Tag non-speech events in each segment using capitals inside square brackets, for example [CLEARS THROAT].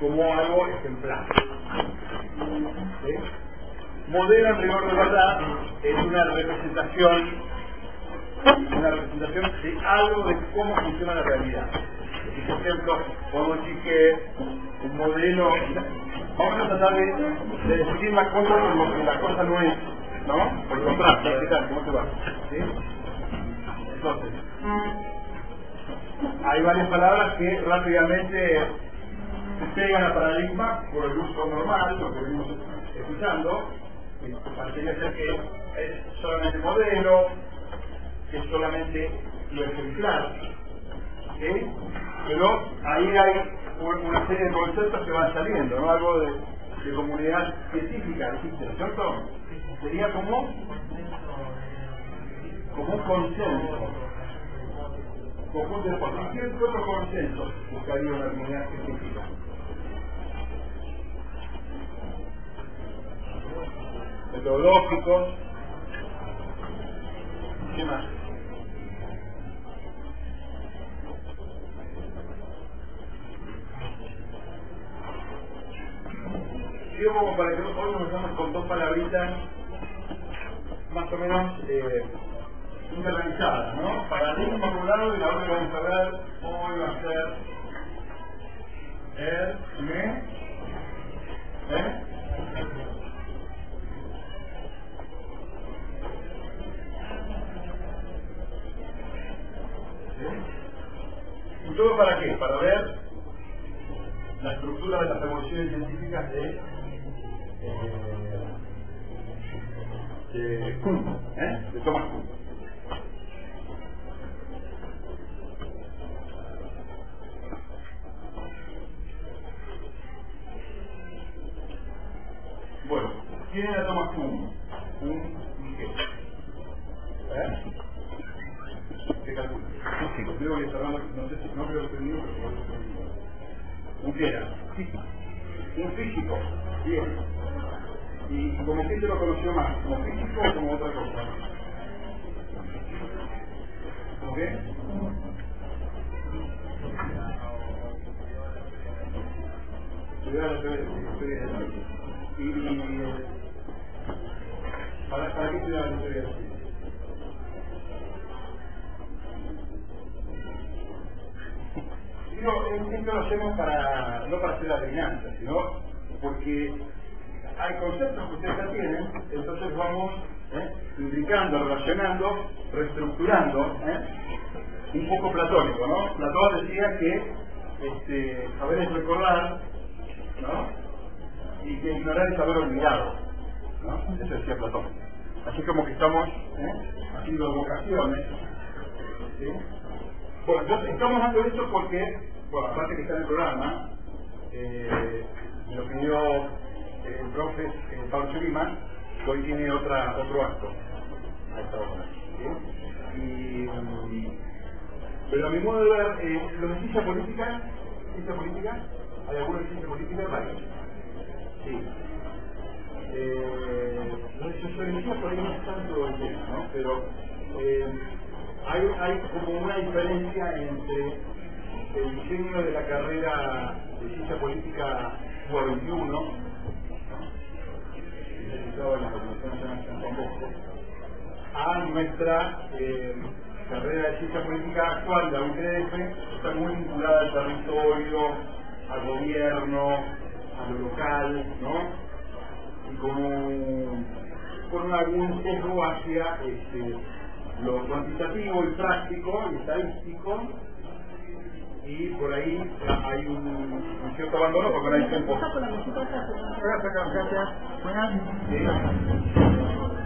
como algo ejemplar. ¿Sí? Modelo en rigor de verdad es una representación, una representación de algo de cómo funciona la realidad. Por ejemplo, podemos decir que un modelo, vamos a tratar de, de definir la cosa como que la cosa no es, ¿no? Por contraste. ¿Cómo te va? ¿Sí? Entonces, hay varias palabras que rápidamente se pegan al paradigma por el uso normal, lo que venimos escuchando, parecería ser que es solamente modelo, que es solamente lo ejemplar, pero ahí hay una serie de conceptos que van saliendo, ¿no? algo de, comunidad científica, existe, ¿no es cierto? Sería como, como un consenso conjunto de cosas. ¿Qué otro consenso buscaría una comunidad científica? Metodológicos. ¿Qué más? Digo como para que hoy nos con dos palabritas más o menos eh, ¿no? Paradigma por un lado y la otra vamos a ver hoy va a ser el me ¿eh? ¿Y todo para qué? Para ver la estructura de las revoluciones científicas de eh, de Kuhn, ¿eh? de Thomas Kuhn. Bueno, ¿quién era Thomas Kuhn? Un qué? ¿Eh? ¿Qué calcula? Creo que no sé si no creo que tenía, pero ¿Un físico, bien. ¿Y como quién se lo conoció más? ¿Como físico o como otra cosa? Arte. Y, y ¿para, ¿para qué estudiar la historia Digo, esto lo hacemos para, no para hacer la adivinanza, sino porque hay conceptos que ustedes ya tienen, entonces vamos ¿eh? relacionando, reestructurando, ¿eh? un poco platónico, ¿no? Platón decía que este, saber es recordar, ¿no? Y que ignorar es saber olvidado, ¿no? Eso decía Platón. Así como que estamos ¿eh? haciendo vocaciones. Bueno, entonces estamos dando esto porque, bueno, aparte que está en el programa, eh, lo pidió el profe eh, Pablo Chulima, que hoy tiene otra, otro acto a esta pero a mi modo de ver, eh, ¿lo de ciencia política? ¿Ciencia política? ¿Hay alguna de ciencia política? Vale. Sí. Eh, no sé, sociología por ahí no es tanto el tema, ¿no? Pero eh, hay, hay como una diferencia entre el diseño de la carrera de ciencia política UA 21, realizado en la a nuestra eh, carrera de ciencia política actual, la UTF, está muy vinculada al territorio, al gobierno, a lo local, ¿no? Y con, con algún sesgo hacia este, lo cuantitativo y práctico y estadístico y por ahí hay un, un cierto abandono porque no hay tiempo.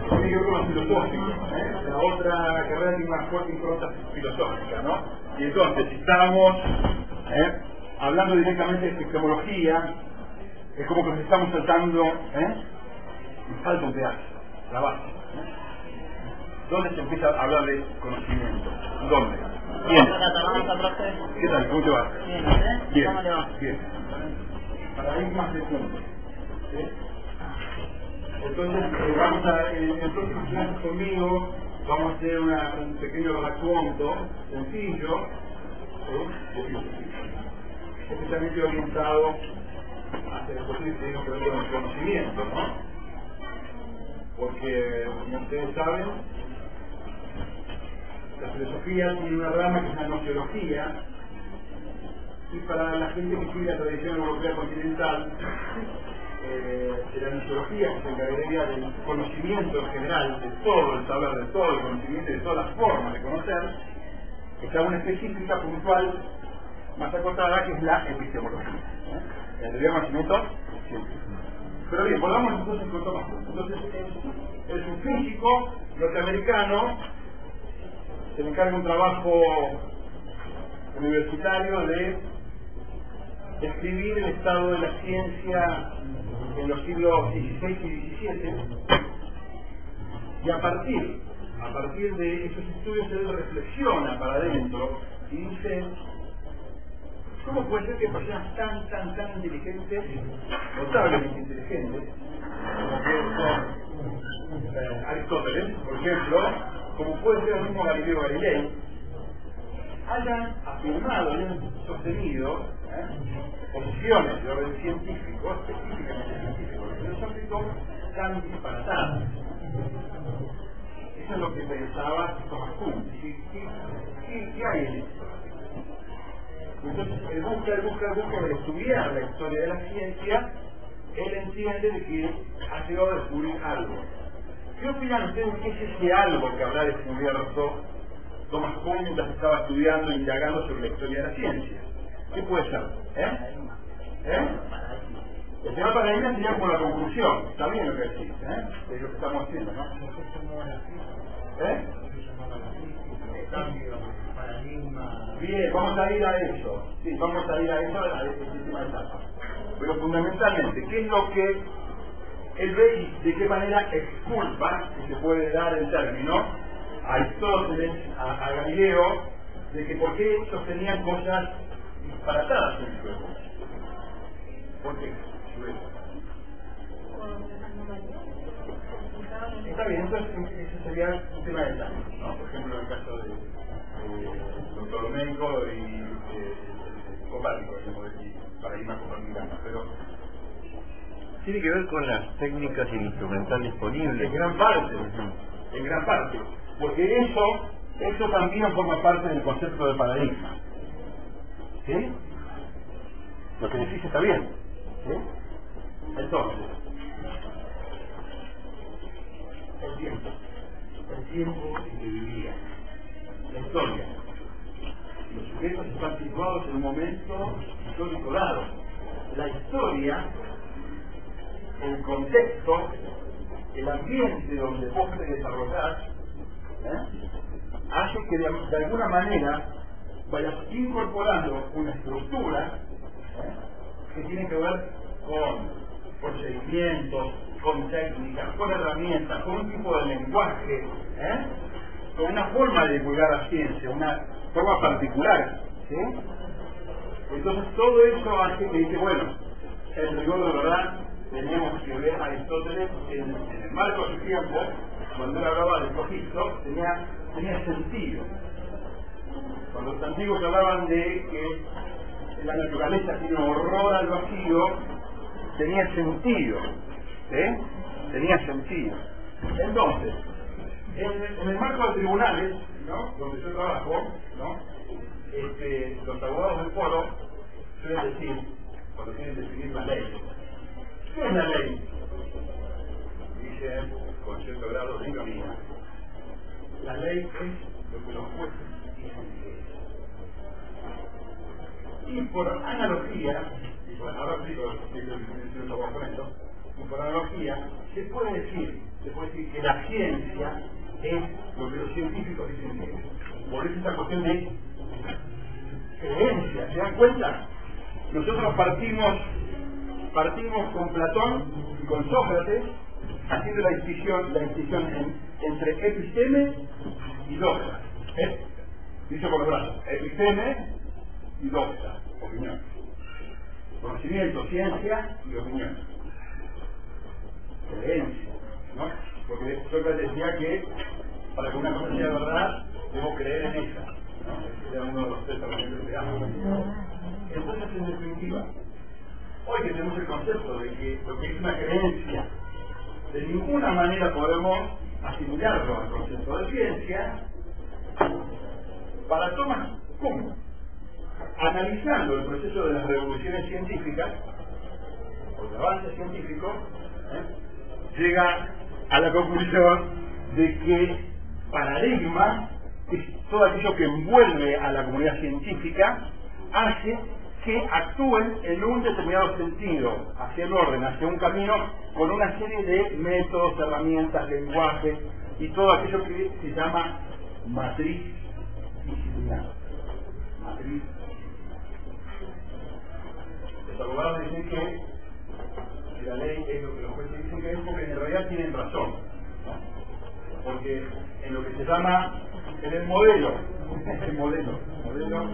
Tiene que ver con filosófico, ¿eh? la otra carrera tiene una fuerte impronta filosófica, ¿no? Y entonces, si estamos ¿eh? hablando directamente de epistemología, es como que nos estamos saltando, ¿eh? Nos falta un pedazo, la base. ¿eh? ¿Dónde se empieza a hablar de conocimiento? ¿Dónde? Bien. ¿Qué tal? ¿Cómo te va? Bien. Bien. ¿Cómo le va? Bien. Paradigmas de punto. ¿sí? Entonces, eh, vamos a, en el próximo clase conmigo, vamos a hacer una, un pequeño raconto sencillo, ¿sí? especialmente orientado hacia el posible que tiene que ver con el conocimiento, ¿no? Porque, como ustedes saben, la filosofía tiene una rama que es la nociología, y para la gente que sigue la tradición europea continental, eh, la nociología, que se encargaría del conocimiento en general, de todo el saber, de todo el conocimiento, de todas las formas de conocer, está una específica puntual más acotada que es la epistemología. ¿eh? El de conocimiento. Pero bien, volvamos entonces con Kuhn. Entonces es, es un físico norteamericano, se le encarga un trabajo universitario de describir el estado de la ciencia en los siglos XVI y XVII y a partir, a partir de esos estudios él reflexiona para adentro y dice ¿Cómo puede ser que personas tan, tan, tan inteligentes, notablemente inteligentes, como ser eh, Aristóteles, por ejemplo, como puede ser el mismo Galileo Galilei, hayan afirmado, hayan sostenido ¿eh? posiciones de orden científico, específicamente científico, filosófico, tan disparatadas? Eso es lo que pensaba Thomas Kuhn. ¿Qué, qué, hay en esto? Entonces, él busca, él busca, él busca de estudiar la historia de la ciencia, él entiende de que ha llegado a descubrir algo. ¿Qué opinan ustedes? ¿Qué es ese algo que habrá descubierto Thomas Kuhn mientras estaba estudiando e indagando sobre la historia de la ciencia? ¿Qué puede ser? ¿Eh? ¿Eh? El tema paradigma sería como la conclusión. Está bien lo que decís, ¿eh? Es lo que estamos haciendo, ¿no? ¿Eh? Bien, vamos a ir a eso. Sí, vamos a ir a eso, a esta última etapa. Pero fundamentalmente, ¿qué es lo que él ve y de qué manera exculpa, si se puede dar el término, a Aristóteles, a, a Galileo, de que por qué sostenían cosas disparatadas en su época? ¿Por qué? Está bien, entonces ese sería un tema de detalle, ¿no? Por ejemplo, en el caso de eh, Ptolomeico y eh, Copérnico, digamos, y paradigma copernicano, pero Tiene que ver con las técnicas y el instrumental disponible. en gran parte, en gran parte, porque eso, eso también forma parte del concepto de paradigma. ¿Sí? Lo que decís está bien. ¿sí? Entonces, el tiempo, el tiempo en que vivía, la historia. Los sujetos están situados en un momento histórico dado. La historia, el contexto, el ambiente donde vos te desarrollás, ¿eh? hace que de, alguna manera vayas incorporando una estructura ¿eh? que tiene que ver con procedimientos, con técnicas, con herramientas, con un tipo de lenguaje, ¿eh? con una forma de divulgar la ciencia, una forma particular. Entonces todo eso hace que dice, bueno, el rigor de verdad teníamos que ver a Aristóteles en, el marco de su tiempo, cuando él hablaba del cogisto, tenía, tenía sentido. Cuando los antiguos hablaban de que la naturaleza tiene horror al vacío, tenía sentido. ¿eh? Tenía sentido. Entonces, en, el marco de tribunales, ¿no? donde yo trabajo, este, los abogados del foro suelen decir, cuando quieren definir la ley, ¿qué es la ley? Dicen, con cierto grado de ironía, la ley es lo que los jueces dicen que es. Y por analogía, y por trabajo con esto, y por analogía, se puede decir, se puede decir que la ciencia es lo que los científicos dicen que es. Por eso esta cuestión de creencia, ¿se dan cuenta? nosotros partimos, partimos con Platón y con Sócrates haciendo la distinción, la distinción entre episteme y doxa. ¿eh? Dice por los brazos, episteme y doxa, opinión. Conocimiento, ciencia y opinión. Creencia, ¿no? Porque Sócrates decía que para que una cosa sea verdad, debo creer en ella. ¿no? Era uno de los tres argumentos ambos. Entonces, en definitiva, hoy tenemos el concepto de que lo que es una creencia, de ninguna manera podemos asimilarlo al concepto de ciencia, para Thomas Kuhn, analizando el proceso de las revoluciones científicas, o de avances científicos, ¿eh? llega a la conclusión de que paradigma es todo aquello que envuelve a la comunidad científica, hace que actúen en un determinado sentido, hacia el orden, hacia un camino, con una serie de métodos, herramientas, lenguajes y todo aquello que se llama matriz disciplinar. Matriz. Los abogados dicen que la ley es lo que los jueces dicen que es porque en realidad tienen razón. Porque en lo que se llama, en [LAUGHS] el modelo, el modelo, modelo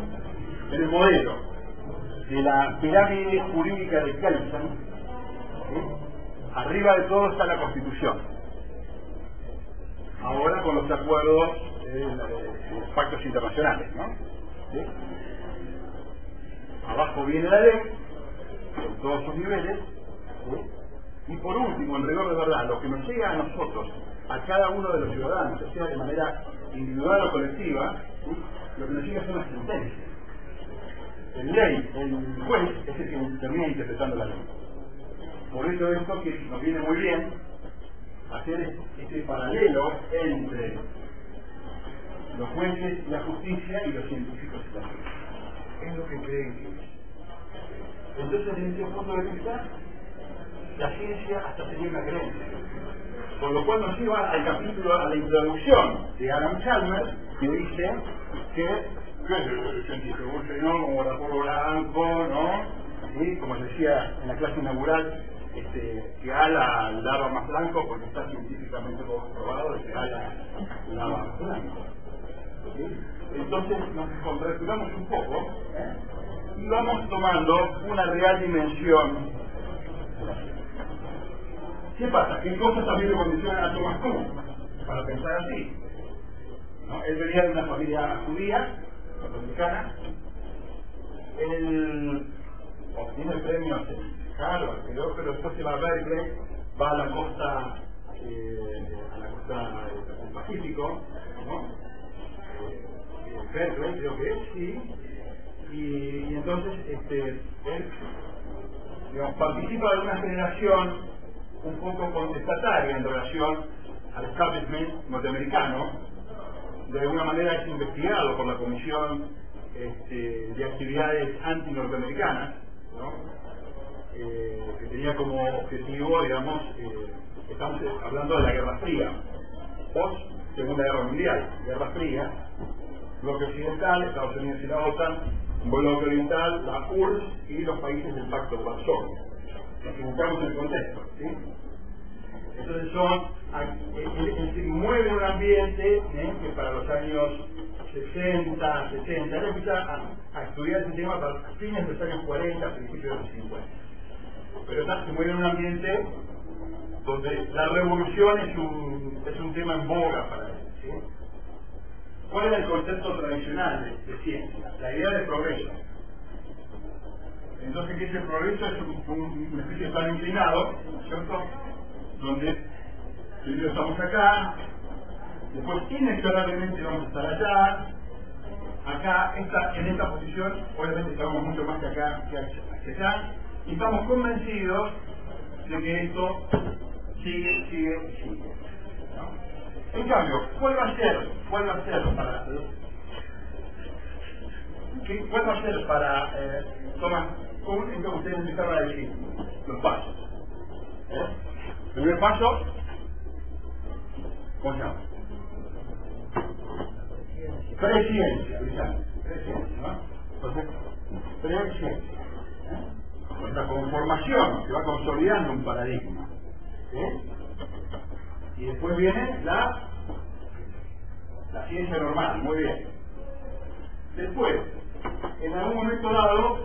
en el modelo de la pirámide jurídica de Kelsen, arriba de todo está la Constitución. Ahora con los acuerdos, eh, los pactos internacionales, ¿no? Abajo viene la ley, con todos sus niveles, y por último, en rigor de verdad, lo que nos llega a nosotros, a cada uno de los ciudadanos, sea de manera individual o colectiva, lo que nos llega son las sentencias. El ley, el juez, es el que termina interpretando la ley. Por eso esto que nos viene muy bien, hacer este paralelo entre los jueces, la justicia y los científicos ciencia. Es lo que creen que es. Entonces, desde ese punto de vista, la ciencia hasta sería una creencia. Con lo cual nos lleva al capítulo, a la introducción de Adam Chalmers, que dice que, científico evolucionó como blanco, ¿no? Y como decía en la clase inaugural, este, que ala lava más blanco porque está científicamente comprobado que ala lava más blanco. ¿Sí? Entonces nos congratulamos un poco ¿eh? y vamos tomando una real dimensión ¿Qué pasa? ¿Qué cosas también le condicionan a Thomas Kuhn? Para pensar así. Él venía de una familia judía, norteamericana. Él obtiene el premio Harvard, pero, después se va a Berkeley, va a la costa, eh, a la costa del Pacífico, ¿no? Eh, Berkeley creo sí. Y, entonces este, él participa de una generación un poco contestataria en relación al establishment norteamericano. De alguna manera es investigado por la Comisión este, de Actividades Anti-Norteamericanas, ¿no? eh, que tenía como objetivo, digamos, eh, estamos hablando de la Guerra Fría, post Segunda Guerra Mundial, Guerra Fría, bloque occidental, Estados Unidos y la OTAN, bloque oriental, la URSS y los países del Pacto de Varsovia nos equivocamos en el contexto. Entonces son, se mueve en un ambiente ¿eh? que para los años 60, 60, él empieza a, estudiar ese tema para fines de los años 40, principios de los 50. Pero está, se mueve en un ambiente donde la revolución es un, es un tema en boga para él. ¿Cuál era el concepto tradicional de, ciencia? La idea de progreso. Entonces, ¿qué es el progreso? Es un, un, una especie de plan inclinado, ¿cierto? Donde primero estamos acá, después inexorablemente vamos a estar allá, acá, esta, en esta posición, obviamente estamos mucho más que acá, que acá, y estamos convencidos de que esto sigue, sigue, sigue. En cambio, ¿cuál va a cuál va a ser para, ¿qué, cuál va a ser para eh, Tomás ¿Cómo ustedes empezaron a decir? Los pasos. ¿Eh? Primer paso, ¿cómo se llama? Presciencia. Presciencia, ¿no? Perfecto. Presciencia. ¿Eh? esta conformación, se va consolidando un paradigma. ¿sí? Y después viene la, la ciencia normal, muy bien. Después, en algún momento dado,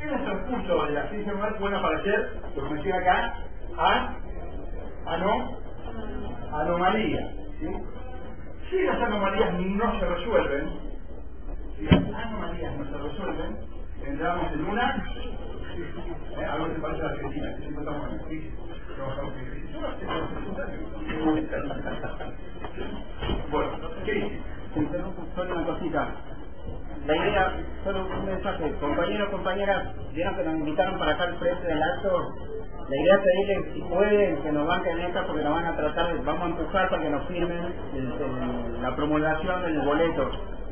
en el transcurso de la ciencia normal pueden aparecer, lo que acá, a, a no, anomalías. ¿sí? Si las anomalías no se resuelven, si las anomalías no se resuelven, entramos en una, ¿eh? algo que se parece a la Argentina, que siempre estamos en en crisis. [LAUGHS] Bueno, crisis. Interrumpo solo una cosita. La idea, solo un mensaje. Compañeros, compañeras, vieron que nos invitaron para acá al frente del acto. La idea es pedirles, si pueden, que nos banquen esta porque nos van a tratar, vamos a empujar para que nos firmen la promulgación del boleto.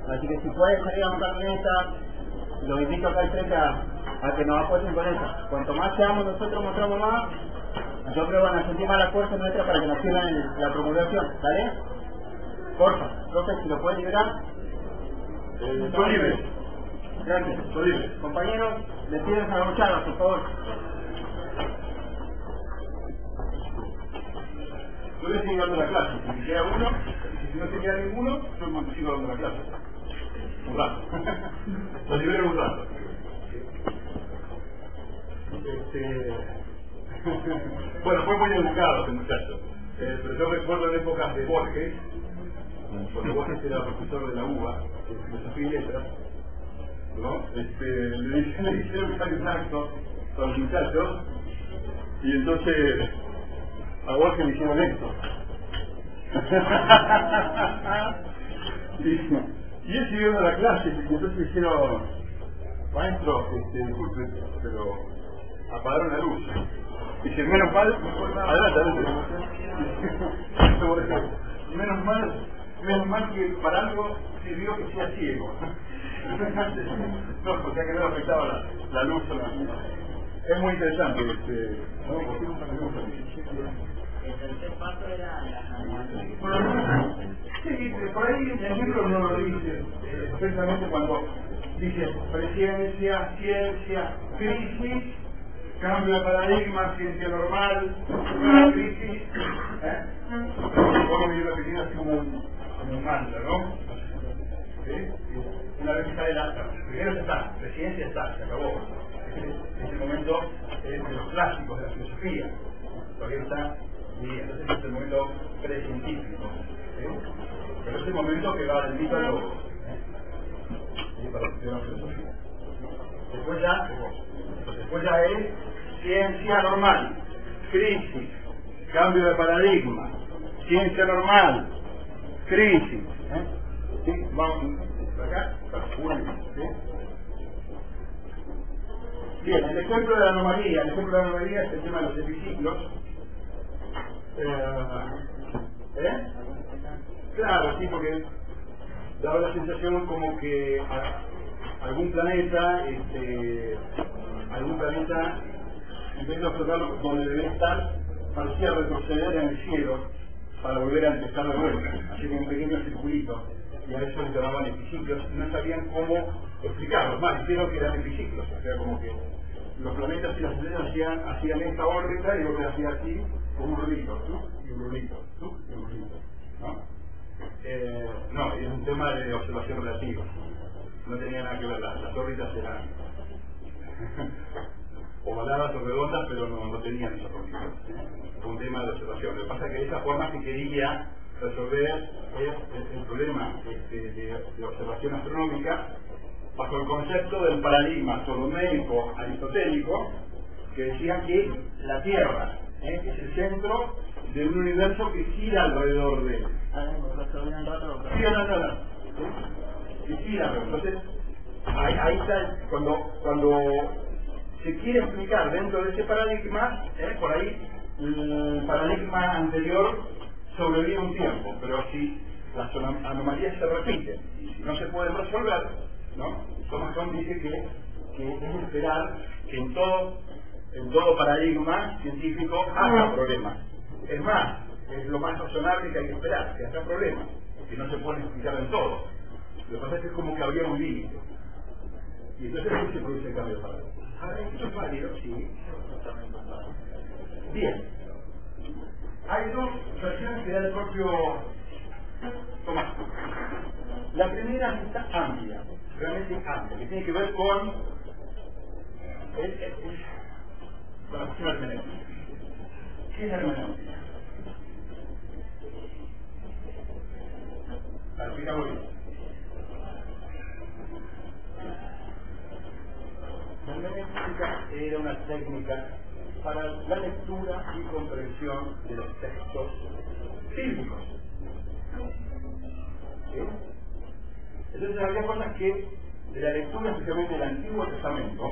Así que si pueden salir a bancar esta, los invito acá al frente a, que nos apoyen con esa. Cuanto más seamos nosotros, mostramos más, yo creo van a sentir más la fuerza nuestra para que nos firmen la promulgación. ¿Vale? Porfa, profe, si lo pueden liberar. Estoy libre. Gracias. Estoy libre. Compañeros, despídense a la luchada, por favor. Yo a seguir dando la clase. Si queda uno, si no se queda ninguno, yo me sigo dando la clase. Un rato. [LAUGHS] Lo libero un rato. Este... [LAUGHS] bueno, fue muy educado ese muchacho. Eh, pero yo recuerdo en épocas de Borges, cuando Borges era profesor de la UBA, de filosofía y letras, ¿no? Este, le, hay [LAUGHS] un acto con los muchachos, y entonces a Borges le hicieron esto. [LAUGHS] y, y él siguió dando la clase, y entonces le dijeron, maestro, este, disculpe, pero apagaron la luz. Dice, menos mal, adelante, adelante. [LAUGHS] menos mal, menos mal que para algo sirvió que sea ciego. [LAUGHS] no, o sea que no le afectaba la, la luz. o la- Es muy interesante. Este. El tercer paso era Sí, pero por ahí el ejemplo no lo dice eh, expresamente cuando dice presencia, ciencia, crisis, cambio de paradigma, ciencia normal, crisis. ¿eh? Así como un mantra, ¿no? Una vez que sale la... Primero ya está, presidencia está, se acabó. Es el momento eh, de los clásicos de la filosofía. Todavía está bien, entonces es el momento precientífico. Pero es el momento que va del mito al. ¿eh? Sí, para la filosofía. Después ya, después ya es ciencia normal, crisis, cambio de paradigma, ciencia normal, crisis. ¿eh? ¿Sí? Vamos acá, para Julio, ¿sí? Bien, el ejemplo de la anomalía, el ejemplo de la anomalía es el tema de los epiciclos. Eh, ¿eh? Claro, sí, porque daba la sensación como que algún planeta, este, algún planeta, en vez de observarlo donde debía estar, parecía retroceder en el cielo para volver a empezar de vuelta, como un pequeño circulito, y a eso le llamaban epiciclos, no sabían cómo explicarlo, más dijeron que eran epiciclos, o sea, como que los planetas y las estrellas hacían, hacían esta órbita y luego hacía así, con un rulito, ¿tú? y un rulito, tú? y un rulito, ¿no? Eh, no, es un tema de observación relativa. No tenía nada que ver, las órbitas eran [LAUGHS] ovaladas o redondas, pero no, no tenían esa condición. Fue un tema de observación. Lo que pasa es que de esa forma se quería resolver el, el- problema este, de, de observación astronómica bajo el concepto del paradigma ptolomeico aristotélico que decía que la Tierra ¿eh? es el centro de un universo que gira alrededor de él. Sí, no, no, no. Sí, sí, no, Entonces, ahí, ahí está, cuando, cuando se quiere explicar dentro de ese paradigma, ¿eh? por ahí el paradigma anterior sobrevive un tiempo, pero si las anom- anomalías se repiten y si no se pueden resolver, ¿no? Thomas Kuhn dice que, que es esperar que en todo, en todo paradigma científico haya problemas. Es más, es lo más razonable que hay que esperar, que haya problemas, que no se pueden explicar en todo. Lo que pasa es que es como que habría un límite. Y entonces ahí se produce el cambio de paradigma. Ahora, esto es válido, sí. Bien. Hay dos versiones que da el propio Tomás. La primera está amplia, realmente amplia, que tiene que ver con el, el, el, la cuestión. ¿Qué es la hermenéutica? La explicamos bien. La hermenéutica era una técnica para la lectura y comprensión de los textos bíblicos. Entonces había cosas que de la lectura especialmente del Antiguo Testamento,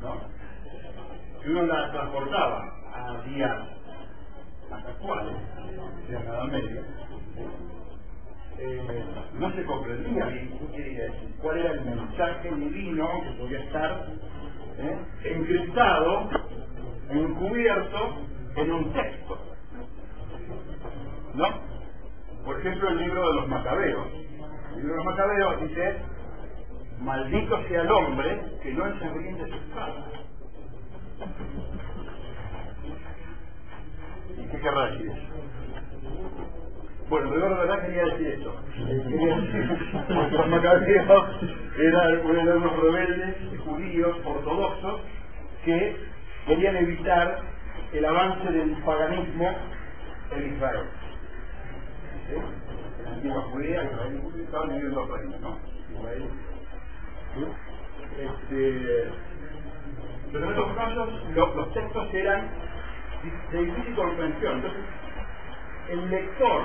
¿no? que uno la transportaba a días actuales, de la Edad Media, no se comprendía bien qué quería decir, cuál era el mensaje divino que podía estar ¿eh? encriptado, encubierto en un texto. ¿No? Por ejemplo, el libro de los Macabeos. El libro de los Macabeos dice, maldito sea el hombre que no ensangrente su espada. ¿Y qué querrá decir eso? Bueno, de verdad quería decir esto. Los macabeos eran, unos rebeldes judíos ortodoxos que querían evitar el avance del paganismo en Israel. ¿Sí? La antigua Judea, Israel estaban viviendo reinos, ¿no? Israel. ¿Sí? Este, pero en estos casos lo- los textos eran de difícil comprensión. Entonces, el lector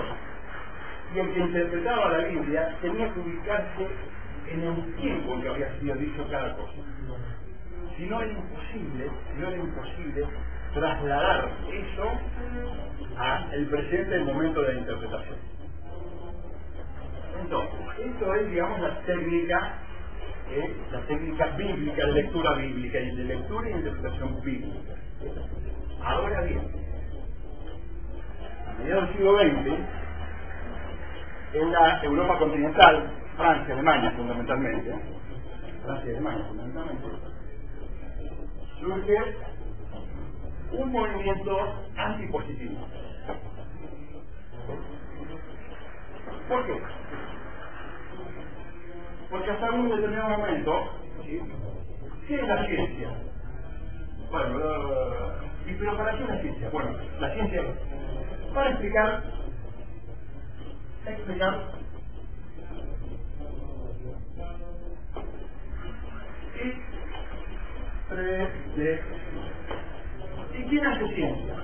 y el que interpretaba la Biblia tenía que ubicarse en el tiempo en que había sido dicho cada cosa. Si no era imposible, si no era imposible trasladar eso al presente el momento de la interpretación. Entonces, esto es, digamos, la técnica, eh, la técnica bíblica de lectura bíblica y de lectura y interpretación bíblica. Ahora bien, a mediados del siglo XX, en la Europa continental, Francia, Alemania fundamentalmente, Francia y Alemania fundamentalmente, surge un movimiento antipositivo. ¿Por qué? Porque hasta un determinado momento, ¿sí? ¿qué es la ciencia? Bueno, ¿y pero para qué la ciencia? Bueno, la ciencia para explicar, explicar y predecir. ¿Y quién hace ciencia?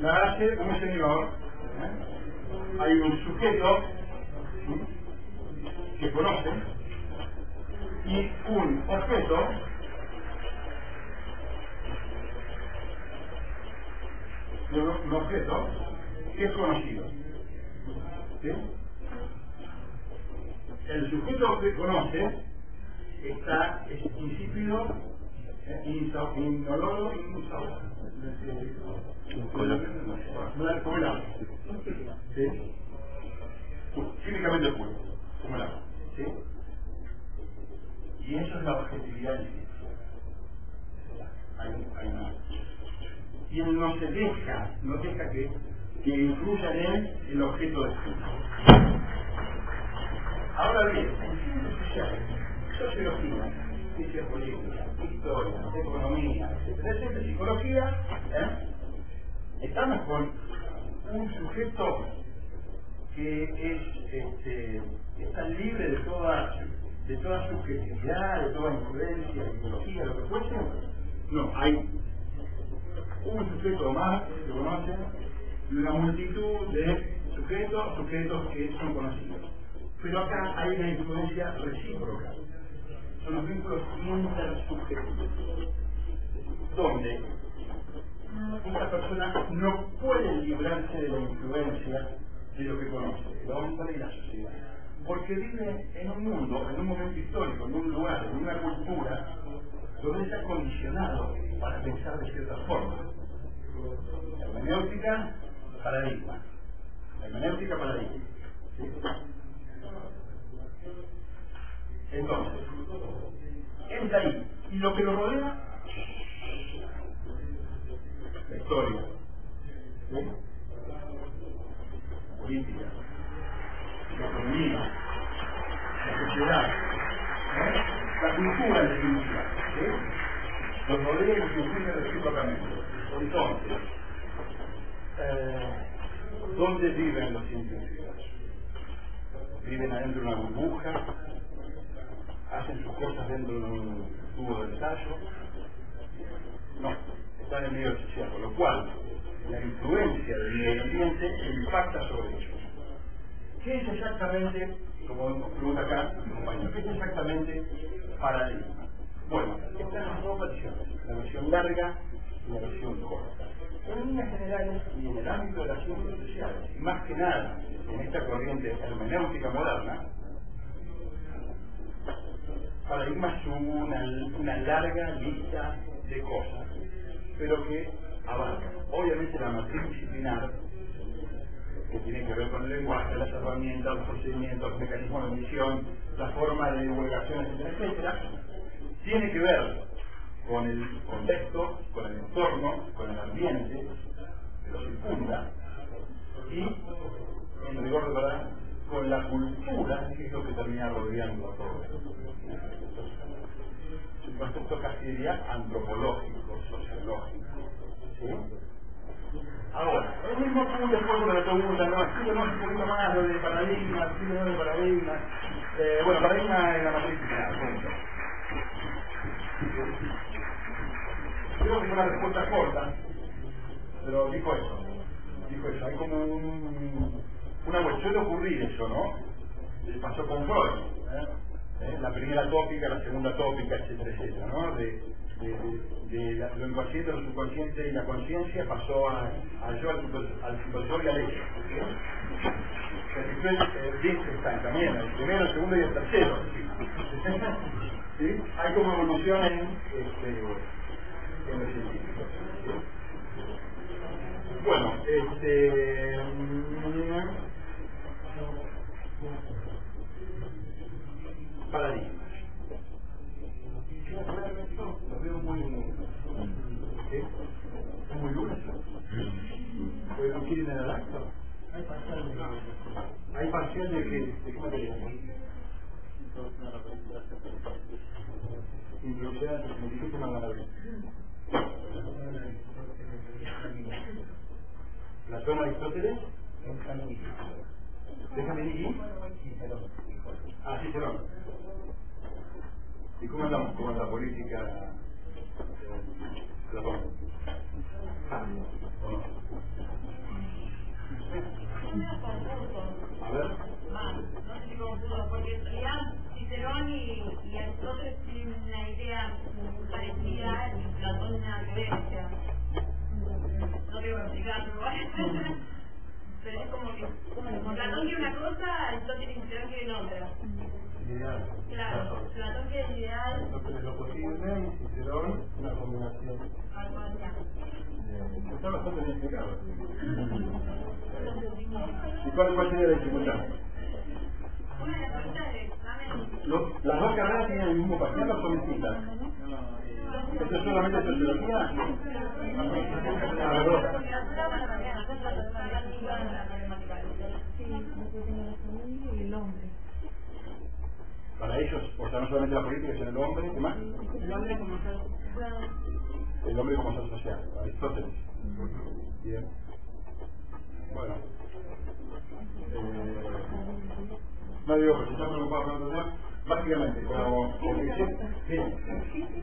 La hace un señor, ¿eh? hay un sujeto ¿sí? que conoce y un objeto un objeto que es conocido. El sujeto que conoce está es insípido, eh, insa- inoloro, insabor. Como el agua. ¿Sí? Químicamente puro, como el agua. ¿Sí? Y eso es la objetividad. Hay, hay una y no se deja, no deja que, que influya en él el objeto de estudio. Historia, economía, etcétera, etcétera, psicología, ¿eh? estamos con un sujeto que es este, está libre de toda de toda subjetividad, de toda influencia, ideología, lo que fuese. No, hay un sujeto más que conocen y una multitud de sujetos, sujetos que son conocidos. Pero acá hay una influencia recíproca. Son los vínculos intersubjetivos, donde esta persona no puede librarse de la influencia de lo que conoce, el hombre y la sociedad. Porque vive en un mundo, en un momento histórico, en un lugar, en una cultura, donde está condicionado para pensar de cierta forma. La hermenéutica, paradigma. La hermenéutica, paradigma. Entonces, entra ahí Y lo que lo rodea, la historia, la política, la economía, la sociedad, la cultura en definitiva, ¿sí? los rodea y los influye recíprocamente. Entonces, eh, ¿dónde viven los científicos? ¿Viven adentro de una burbuja? ¿Hacen sus cosas dentro de un tubo de ensayo? No, están en medio social, con lo cual la influencia del ambiente impacta sobre ellos. ¿Qué es exactamente, como pregunta acá mi compañero, qué es exactamente paradigma? Bueno, están las dos versiones, la versión larga y la versión corta. En líneas generales y en el ámbito de las ciencias sociales, más que nada en esta corriente hermenéutica moderna, paradigma es una, una larga lista de cosas, pero que abarca, obviamente, la matriz disciplinar, que tiene que ver con el lenguaje, las herramientas, los procedimientos, los mecanismos de emisión, la forma de divulgación, etcétera, etcétera, tiene que ver con el contexto, con el entorno, con el ambiente que lo circunda y, en rigor de verdad, con la cultura, que es lo que termina rodeando a todo un concepto casi diría antropológico, sociológico. ¿sí? Ahora, el mismo punto después me lo preguntan, no, explícanos un poquito más lo de paradigma, explícanos de paradigma. Eh, bueno, paradigma es la matriz punto. Creo que fue una respuesta corta, pero dijo eso. Dijo eso. Hay como un, una vuelta. Suele ocurrir eso, ¿no? Le pasó con Freud. ¿eh? ¿Eh? La primera tópica, la segunda tópica, etcétera, etcétera, ¿no? De, de, de, de lo inconsciente, lo subconsciente y la conciencia pasó a, a yo, al, al superior y al hecho. Wittgenstein también, el primero, el segundo y el tercero. ¿Sí? Hay como evolución en, este, en. ¿sí? Bueno, este. Paradigmas. Lo veo muy. Es muy grueso. ¿Pues no quieren en el acto? Hay parcial de. ¿Hay parcial de qué? ¿De qué materia? Introducción al significado de la Aristóteles déjame ir ah Cicerón ¿y cómo andamos con la política no? a ver no sé confuso, porque en realidad Cicerón y, y Aristóteles tienen una idea parecida y Platón sea, no tengo que explicarlo. Pero es como que, como Platón quiere una cosa, Aristóteles y Cicerón quieren otra. Claro, Platón quiere el ideal, Aristóteles lo posible y Cicerón una combinación. Está bastante bien explicado. [LAUGHS] ¿Y cuál, cuál sería la dificultad? Las preguntas del examen, Los- ¿Las dos carreras tienen el mismo parcial o son distintas? ¿Esto es solamente sociología? literatura para la mañana, la matemática. y el hombre. Para ellos, o sea, no solamente la política, sino el hombre, ¿qué más? El hombre como tal. El hombre como ser social, Aristóteles. Bien. Bueno. Eh, no digo, pues si está preocupado por otro tema, básicamente, como, bien,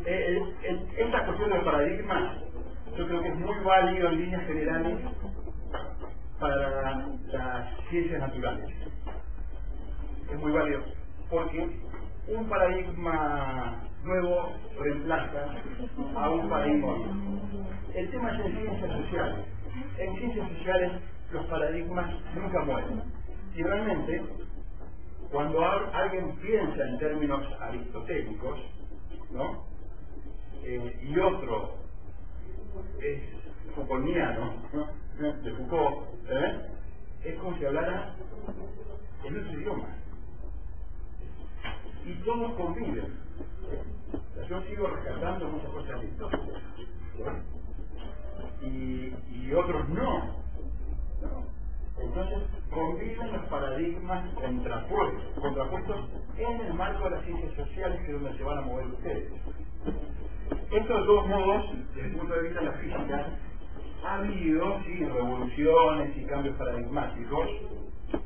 eh, el- esta cuestión del paradigma, yo creo que es muy válido en líneas generales para las ciencias naturales. Es muy válido, porque un paradigma nuevo reemplaza a un paradigma viejo. El tema es en ciencias sociales. En ciencias sociales los paradigmas nunca mueren. Y realmente, cuando al- alguien piensa en términos aristotélicos, ¿no? Eh, y otro es Foucaultiano, ¿no? de Foucault, donde se van a mover ustedes. Estos dos modos, desde el punto de vista de la física, ha habido sí, revoluciones y cambios paradigmáticos,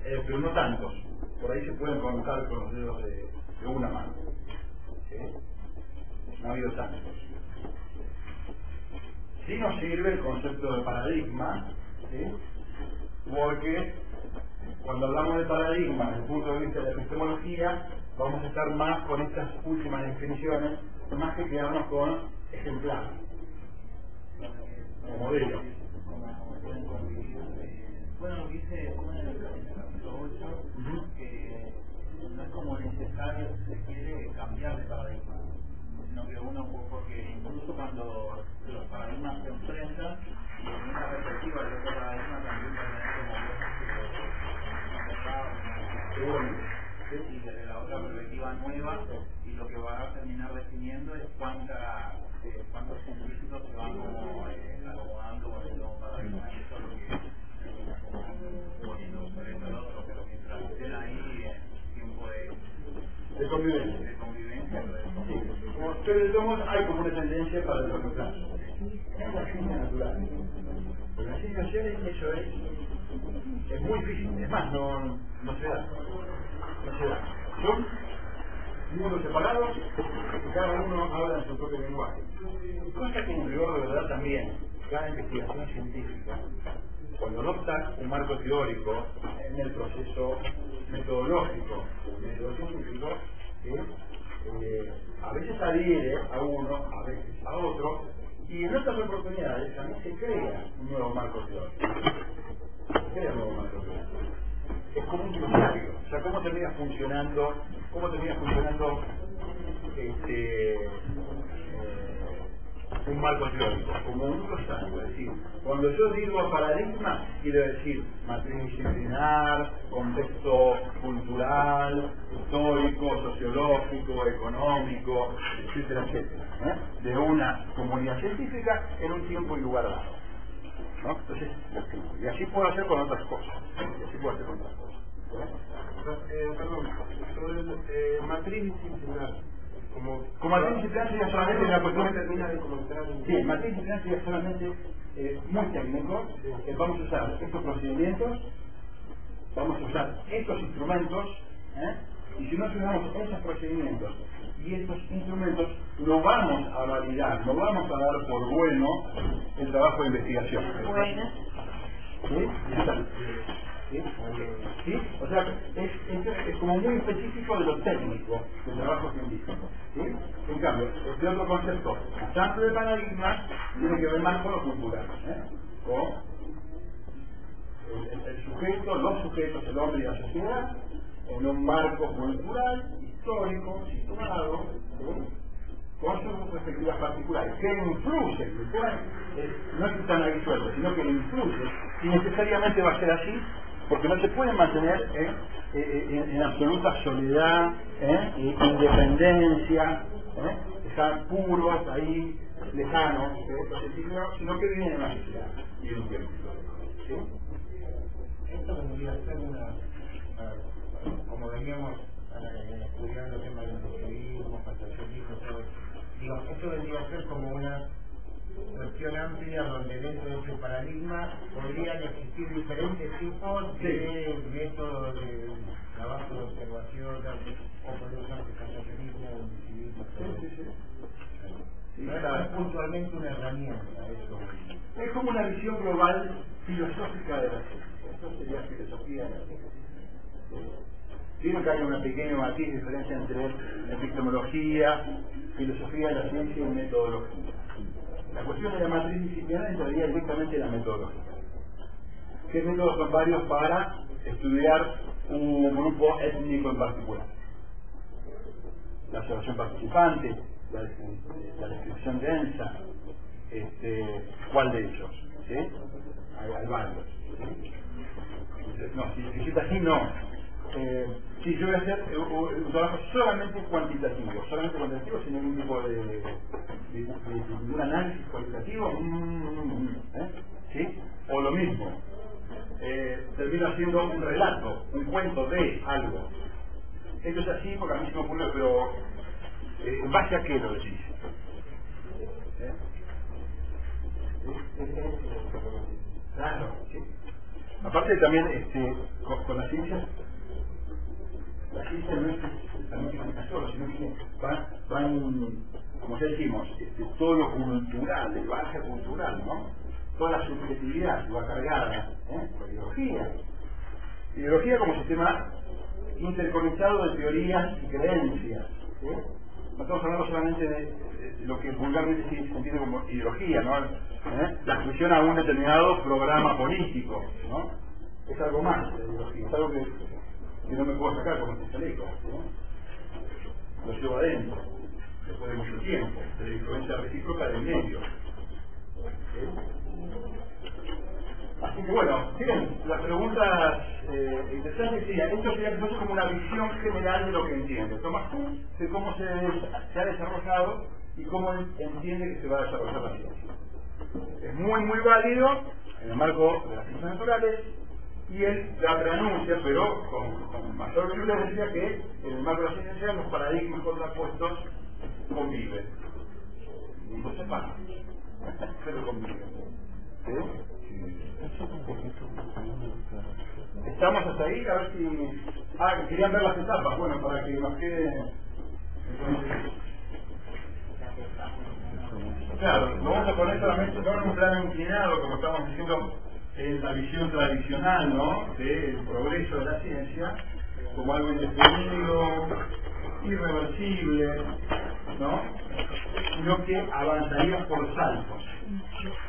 eh, pero no tantos. Por ahí se pueden contar con los dedos de, de una mano. No ha habido tantos. Sí nos sirve el concepto de paradigma, porque cuando hablamos de paradigma desde el punto de vista de la epistemología, vamos a estar más con estas últimas definiciones, más que quedarnos con ejemplares, o modelos. Bueno, lo que dice en el capítulo 8, que no es como necesario, si se quiere, cambiar de paradigma, sino que uno, porque incluso cuando los paradigmas se enfrentan, y en una perspectiva de otro paradigma también como cosas que y desde la otra perspectiva nueva, y lo que va a terminar definiendo es cuánta, eh, cuántos científicos se van como eh, acomodando con el nuevo paradigma. Eso es lo que poniendo sobre el otro, pero mientras estén ahí en tiempo de, de convivencia. de convivencia, Sí. Como ustedes modos, hay como una tendencia para el corto plazo. Es la ciencia natural. En las ciencias sociales eso es, es muy difícil. Es más, no, no se da. Son mundos separados y cada uno habla en su propio lenguaje. Cosa que en rigor de verdad también, cada investigación científica, cuando adopta un marco teórico en el proceso metodológico del ¿sí? eh, a veces adhiere a uno, a veces a otro, y en otras oportunidades también se crea un nuevo marco teórico. Se crea un nuevo marco teórico. Es como un cruciario, o sea, cómo termina funcionando, cómo termina funcionando este, eh, un marco teórico, como un rosario, es decir, cuando yo digo paradigma, quiero decir matriz disciplinar, contexto cultural, histórico, sociológico, económico, etcétera, etcétera, de una comunidad científica en un tiempo y lugar dado. ¿No? Entonces, lo escribo. y así puedo hacer con otras cosas, y así puedo hacer con otras cosas. ¿eh? Perdón, sobre el, eh, matriz disciplinar. Como, Como matriz disciplinar sería solamente la cuestión termina de comentar. Sí, matriz disciplinar sería solamente eh, muy técnico. Eh, vamos a usar estos procedimientos, vamos a usar estos instrumentos, ¿eh? y si no usamos esos procedimientos y estos instrumentos, no vamos a validar, no vamos a dar por bueno el trabajo de investigación. ¿Sí? O sea, es, es, es como muy específico de lo técnico del trabajo científico. ¿Sí? En cambio, este otro concepto, más amplio de paradigma, tiene que ver más con lo cultural. ¿eh? Con el, el- el sujeto, los sujetos, el hombre y la sociedad, en un marco cultural, histórico, situado, con sus respectivas particulares, que puedan, eh, no es que están sino que influyen, y necesariamente va a ser así, porque no se pueden mantener ¿eh? Eh, en, absoluta soledad, independencia, están puros ahí, lejanos, sino que viven en la sociedad y un tiempo. ¿sí? Esto vendría a ser una, como veníamos estudiando el tema del positivismo, fasciacionismo, todo. Digo, esto vendría a ser como una cuestión amplia donde dentro de ese paradigma podrían existir diferentes tipos de métodos de trabajo de observación, o el fasciacionismo, el positivismo, todo. Sí, no es puntualmente una herramienta eso. Es como una visión global filosófica de la ciencia. Esto sería filosofía de la ciencia. Vieron que hay una pequeña matiz diferencia entre epistemología, filosofía de la ciencia y metodología. La cuestión de la matriz disciplinar entraría directamente en la metodología. ¿Qué métodos son varios para estudiar un grupo étnico en particular? La observación participante, la, la descripción densa, este, ¿cuál de ellos? ¿Sí? Hay, varios. No, si necesita así, no. Eh, sí, yo voy a hacer eh, un, trabajo solamente cuantitativo, solamente cuantitativo, sin ningún tipo de, de, un análisis cualitativo. mm, mm, mm, ¿eh? ¿Sí? O lo mismo, eh, termino haciendo un relato, un cuento de algo. Esto es así porque a mí se me ocurre, pero eh, ¿en base a qué lo decís? ¿Eh? Claro, sí. Aparte también este, con, con las ciencias, la ciencia no es la matemática solo, sino que van, van como ya dijimos, este, todo lo cultural, el bagaje cultural, ¿no? Toda la subjetividad que va cargada ¿eh? por ideología. Ideología como sistema interconectado de teorías y creencias. ¿sí? No estamos hablando solamente de, lo que vulgarmente se entiende como ideología, ¿no? ¿Eh? La admisión a un determinado programa político, ¿no? Es algo más la ideología, que no me puedo sacar como este chaleco, ¿no? Lo llevo adentro, después de mucho tiempo, de influencia recíproca del medio. ¿sí? Así que bueno, bien, las preguntas eh, interesantes serían, esto sería entonces como una visión general de lo que entiende. Tomás Kuhn de cómo se, ha desarrollado y cómo entiende que se va a desarrollar la ciencia. Es muy, muy válido en el marco de las ciencias naturales y él la preanuncia, pero con, con mayor decía que en el marco de la ciencia los paradigmas contrapuestos conviven. No se pero conviven. Estamos hasta ahí, a ver si... Ah, que querían ver las etapas, bueno, para que nos quede... Claro, lo vamos a poner solamente no en un plano inclinado, como estamos diciendo en la visión tradicional, ¿no? Del progreso de la ciencia, como algo indefinido, irreversible, ¿no? Sino que avanzaría por saltos.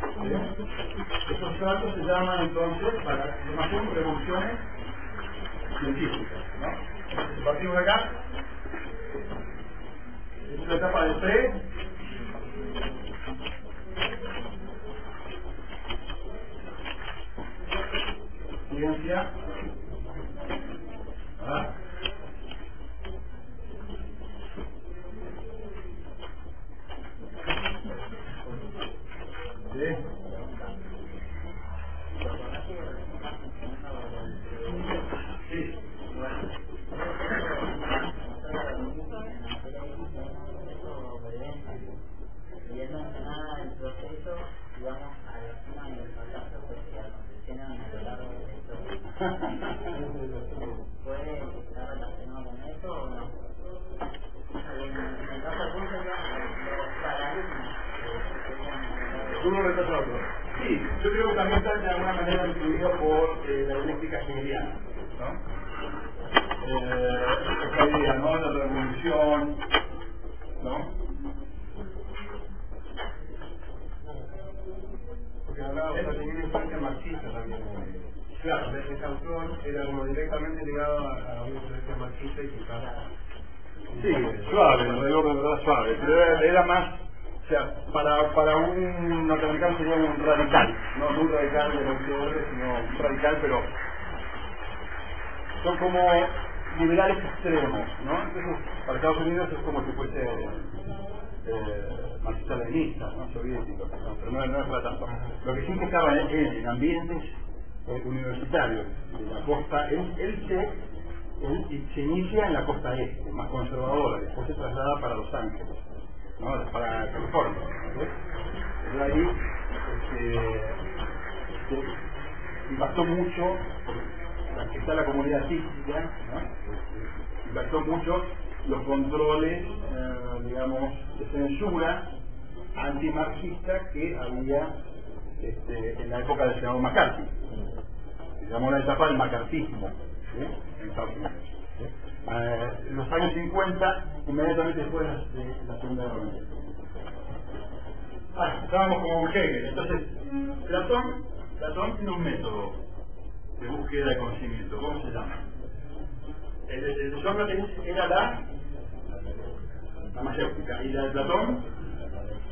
¿sí? Esos saltos se llaman entonces, para llamación revoluciones científicas, ¿no? Partimos de acá, es la etapa de pre, ¿verdad? ¿Sí? Sí. Y él mencionaba el proceso, digamos, a la suma y el fracaso pues, que acontecerán a lo largo de la historia. ¿Puede estar relacionado con eso o no? En el caso de Punta, los paradigmas que serían Uno retrasa al otro. Sí, yo creo que también está de alguna manera influido por eh, la dialéctica hegeliana, ¿no? Eh, esta idea, ¿no? ¿No? Porque hablaba, tenía una influencia marxista también. Claro. Ese autor era como directamente ligado a, una influencia marxista y quizás... Sí, suave, alrededor de verdad suave, pero era, más, o sea, para, para un norteamericano sería un radical, no no un radical de los sino un radical, pero son como liberales extremos, ¿no? Entonces, para Estados Unidos es como si fuese eh, marxista-leninista. Soviético, pero no, no tanto. Lo que sí que estaba en, en ambientes eh, universitarios de la costa, él, él se él se inicia en la costa este, más conservadora, después se traslada para Los Ángeles, ¿no? para California. ¿ves? Él ahí este, impactó mucho, está la comunidad artística, ¿no? impactó mucho los controles, eh, digamos, de censura antimarxista que había este, en la época del senador McCarthy. Se llamó la etapa del macartismo en Estados Unidos. en los años 50, inmediatamente después de la, de la Segunda Guerra Mundial. Ah, estábamos con Hegel. Entonces, Platón, Platón tiene un método de búsqueda de conocimiento. ¿Cómo se llama? El, el, el de Sócrates era la, mayéutica y la de Platón,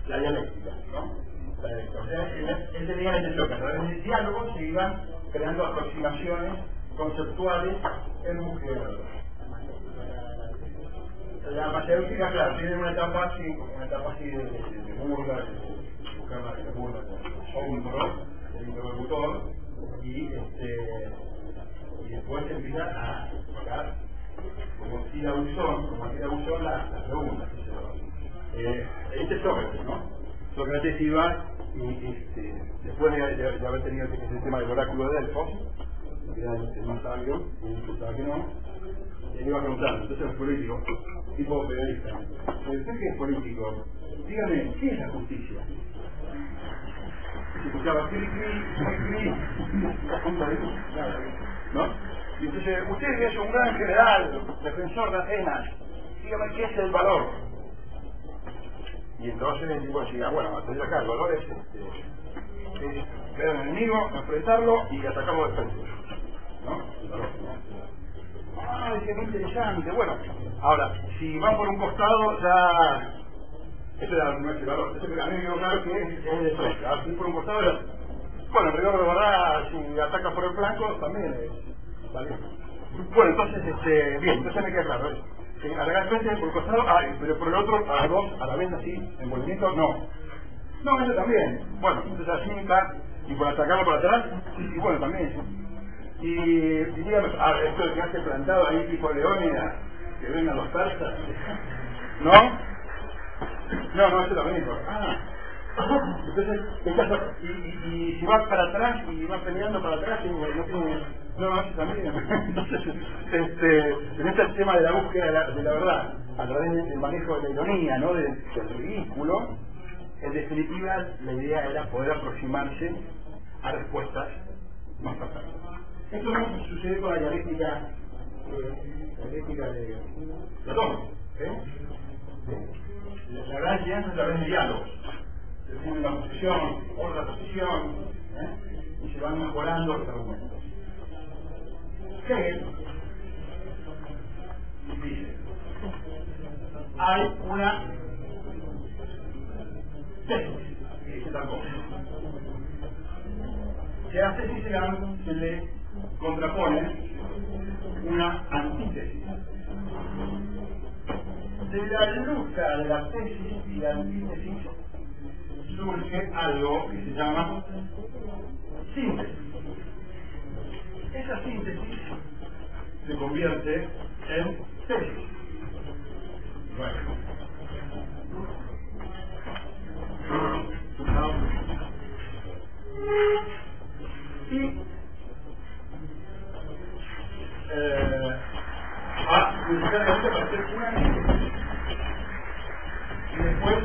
la dialéctica. ¿no? O sea, él, tenía intención que a través del diálogo se iban creando aproximaciones conceptuales en búsqueda de la mayéutica, claro, tiene una etapa así, una etapa así de, de, de burla, de buscar la de burla con el interlocutor, y este y después empieza a tocar como si la buzón, como si la buzón la, la pregunta. Eh, este es Sócrates, ¿no? Sócrates iba y este, después de, haber tenido ese, ese tema del oráculo de Delfos, que era el más sabio, y pensaba que no, él iba preguntando, entonces los políticos, tipo periodista, ¿usted que es político? Dígame, ¿qué es la justicia? Escuchaba cri, cri, ¿no? Y entonces, usted es un gran general, defensor de Atenas, dígame qué es el valor. Y entonces el tipo decía, bueno, entonces acá el valor es, este, es ver al enemigo, enfrentarlo y atacarlo de frente. ¿No? Ah, qué interesante. Bueno, ahora, si van por un costado, ya... Ese era el valor. Ese a mí me quedó claro que es, es de si por un costado. Bueno, en rigor de verdad, si ataca por el flanco, también es... Vale. Bueno, entonces, este, bien, entonces me queda claro. ¿eh? Que atacar frente por el costado, ah, pero por el otro, a las dos, a la vez así, en movimiento, no. No, eso también. Bueno, entonces así está, y por atacarlo por atrás, y bueno, también. Y, y dígame, ah, esto que hace plantado ahí tipo Leónida, que vengan los persas, [LAUGHS] ¿no? No, no, eso es Ah, entonces, estás- y, y, y si vas para atrás y vas peleando para atrás, y no tiene. No, eso también. [LAUGHS] Entonces, este, en este tema de la búsqueda de la, de la verdad, a través del manejo de la ironía, ¿no? Del, del ridículo, en definitiva, la idea era poder aproximarse a respuestas más pasadas. Esto no sucede con la dialéctica, eh, dialéctica de Platón. ¿eh? La, la gran enseñanza es a través de diálogos. Se define una posición, otra posición, ¿eh? y se van mejorando los argumentos. Hegel dice, hay una tesis que dice tal cosa. Que a la tesis se le contrapone una antítesis. De la lucha de la tesis y la antítesis surge algo que se llama síntesis. Esa síntesis se convierte en tesis. Bueno. Y eh, va necesariamente para hacer una. Y después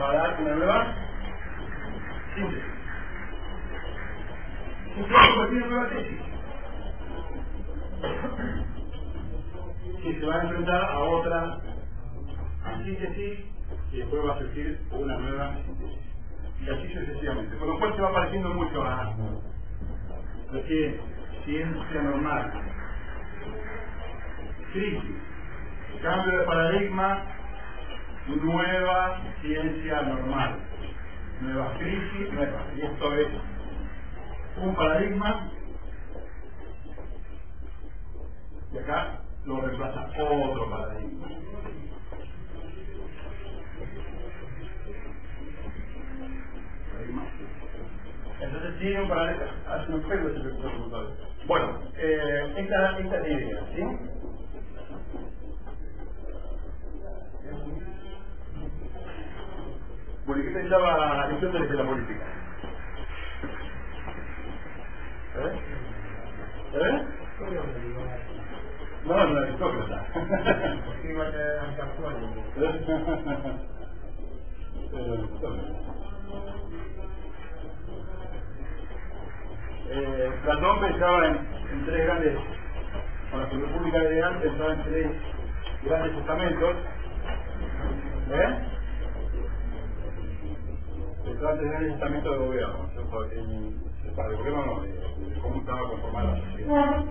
va a dar una nueva síntesis. Incluso cualquier nueva tesis que se va a enfrentar a otra síntesis y después va a surgir una nueva síntesis. Y así sucesivamente. Con lo cual se va pareciendo mucho a lo que ciencia normal. Crisis. Cambio de paradigma, nueva ciencia normal. Nueva crisis, nueva. Y esto es un paradigma y acá lo reemplaza otro paradigma. Entonces tiene un paradigma, hace un juego ese. Bueno, eh, esta, esta es la idea, ¿sí? Bueno, ¿y qué pensaba Aristóteles de la política? ¿Eh? ¿Eh? No, no, aristócrata. [LAUGHS] Eh, Platón pensaba en, en tres grandes, con la República Ideal pensaba en tres grandes estamentos. ¿Eh? En tres grandes estamentos de gobierno. El, para el gobierno no, cómo estaba conformada la sociedad.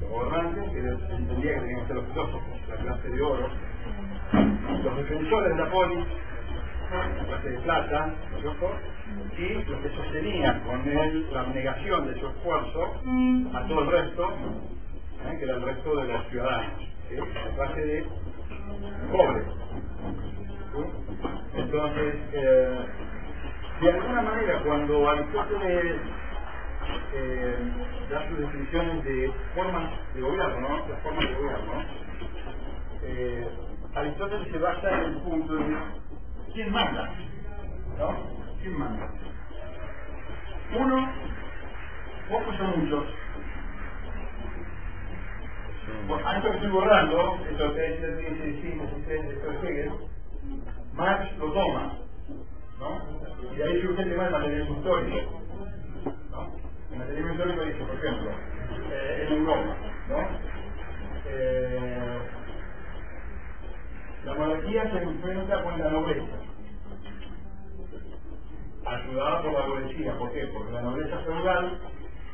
Los gobernantes, que entendía que tenían que ser los filósofos, la clase de oro, los defensores de la polis, la base de plata, y lo que sostenía con él la abnegación de su esfuerzo a todo el resto, ¿eh? que era el resto de los ciudadanos, ¿sí? la clase de pobres. Entonces, eh, de alguna manera, cuando Aristóteles eh, da sus definiciones de formas de gobierno, formas de gobierno, eh, Aristóteles se basa en el punto de quién manda, ¿no? ¿Quién manda? Uno, pocos o muchos. Que estoy borrando, esto que es el 16, esto es Hegel, Marx lo toma, ¿no? Y ahí surge el tema del materialismo histórico, ¿no? El materialismo histórico dice, por ejemplo, eh, en Europa, ¿no? Eh, la monarquía se enfrenta con la nobleza, ayudada por la burguesía. ¿Por qué? Porque la nobleza feudal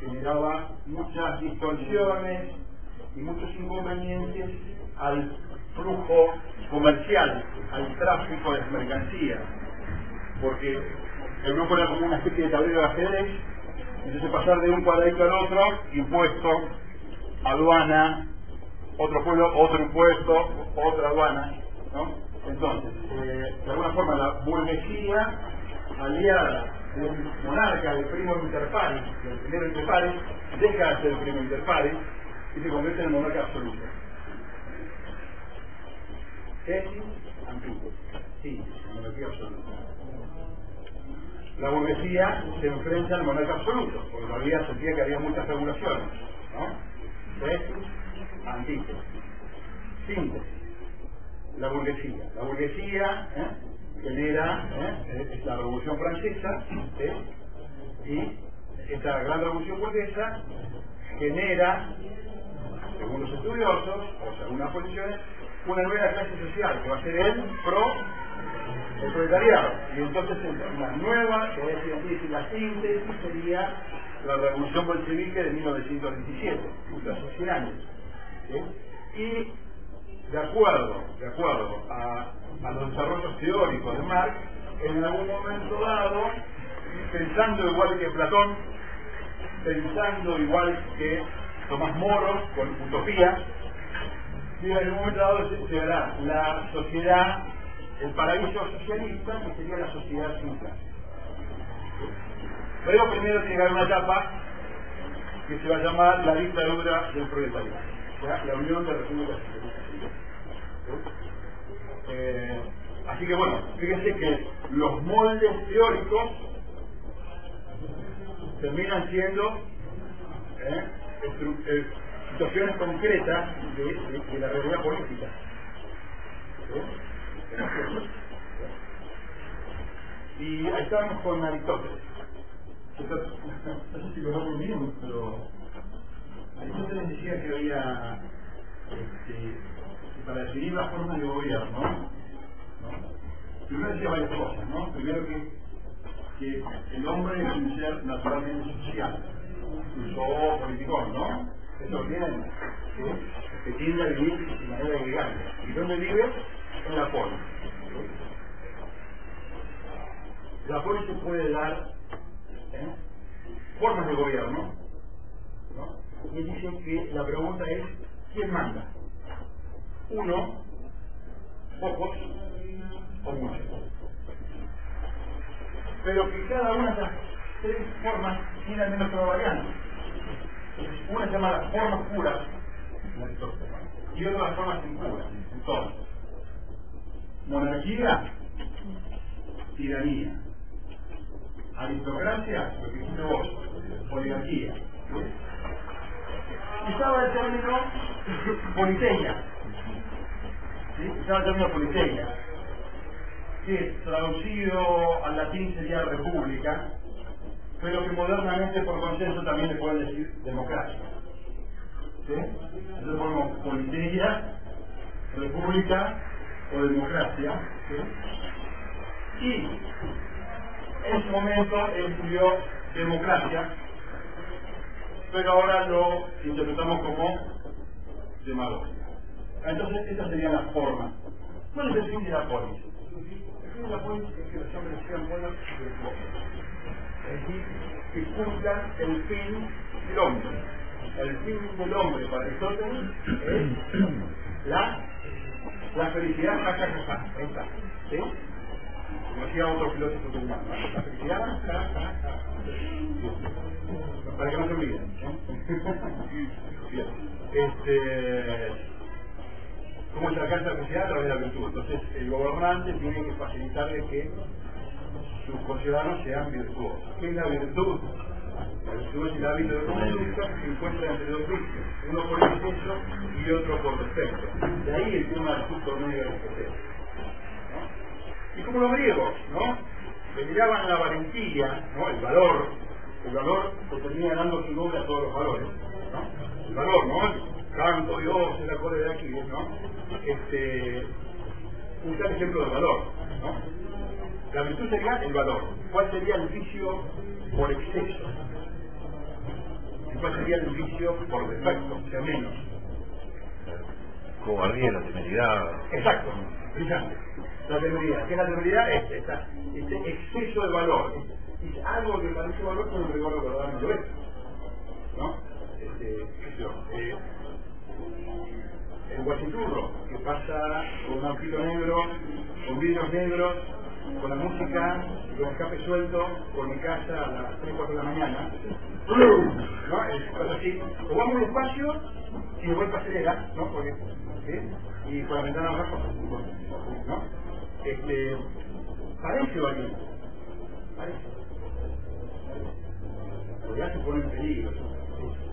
generaba muchas distorsiones y muchos inconvenientes al flujo comercial, al tráfico de mercancías. Porque el grupo era como una especie de tablero de ajedrez, entonces pasar de un cuadradito al otro, impuesto, aduana, otro pueblo, otro impuesto, otra aduana, ¿no? Entonces, eh, de alguna forma la burguesía aliada del monarca, del primo inter pares, del primero inter pares, deja de ser el primo inter pares y se convierte en el monarca absoluto. Tesis, antiguo. Sí, monarquía absoluta. La burguesía se enfrenta al monarca absoluto, porque todavía sentía que había muchas regulaciones. ¿no? Tesis, antiguo. Síntesis. La burguesía. La burguesía ¿eh? genera ¿eh? la Revolución Francesa ¿eh? y esta gran Revolución Burguesa genera, según los estudiosos o según las posiciones, una nueva clase social que va a ser el pro el proletariado. Y entonces una nueva, que es decir, la síntesis sería la Revolución Bolchevique de 1917, hace 100 años. Y de acuerdo, de acuerdo a, a los desarrollos teóricos de Marx, en algún momento dado, pensando igual que Platón, pensando igual que Tomás Moro con Utopía, y en algún momento dado se llegará la sociedad, el paraíso socialista, que sería la sociedad sin clase. Pero primero tiene que haber una etapa que se va a llamar la dictadura del proletariado, sea, la Unión de Repúblicas. Eh, así que bueno, fíjense que los moldes teóricos terminan siendo eh, eh, situaciones concretas de, la realidad política. Y ahí estábamos con Aristóteles. [LAUGHS] No sé si lo vamos bien, pero Aristóteles decía que había este, para definir la forma de gobierno, ¿no? primero decía varias cosas, ¿no? Primero que, que el hombre es un ser naturalmente social, incluso político, ¿no? ¿Sí? tiende a vivir de manera gregante. ¿Y dónde vive? En la polis. La polis se puede dar ¿eh? formas de gobierno, ¿no? Y dice que la pregunta es, ¿quién manda? uno, pocos o muchos. Pero que cada una de las tres formas tiene al menos una variante. Una se llama las formas puras y otra las formas impuras. Entonces, monarquía, tiranía. Aristocracia, lo que dijiste vos, oligarquía. Y estaba el término politeia, ¿sí? Estaba el término politeia, que traducido al latín sería república, pero que modernamente por consenso también le pueden decir democracia. ¿Sí? Entonces ponemos politeia, república o democracia. ¿sí? Y en su momento él escribió democracia, pero ahora lo interpretamos como demagogia. Entonces, estas serían las formas. ¿Cuál es el fin de la polis? El fin de la polis es que los los hombres sean buenos y virtuosos. Es decir, cumplan el fin del hombre. El fin del hombre para Aristóteles es [CLEARS THROAT] la, la felicidad. Ahí está. ¿Sí? Como decía otro filósofo turmano, la felicidad. Para que no se olviden. ¿eh? [LAUGHS] Bien. Este, ¿Cómo se alcanza la felicidad? A través de la virtud. Entonces, el gobernante tiene que facilitarle que sus conciudadanos sean virtuosos. ¿Qué es la virtud? La virtud es el hábito de conducta que encuentra entre dos vicios, uno por exceso y otro por defecto. De ahí el tema del justo medio de Aristoteles. ¿no? Y como los griegos, ¿no? Le miraban la valentía, ¿no? El valor, el valor que termina dando su nombre a todos los valores, ¿no? El valor, ¿no? El canto, Dios, el acorde de aquí, ¿no? Este, un ejemplo de valor, ¿no? La virtud sería el valor. ¿Cuál sería el vicio por exceso? ¿Y cuál sería el vicio por defecto? O sea, menos. Cobardía, la temeridad. Exacto, brillante. La temeridad. ¿Qué es la temeridad? Es esta, este exceso de valor. Es, es algo que parece valor, pero en rigor de verdad no lo es. ¿No? Este, eh, el guachiturro que pasa con un negro, con vidrios negros, con la música, con escape suelto, por mi casa a las 3, 4 de la mañana. [COUGHS] ¿No? Es cosa así. O vamos despacio y de vuelta acelera, ¿no? Porque, ¿sí? Y con la ventana abajo, ¿no? Este, parece valiente. Parece. Ya se pone en peligro.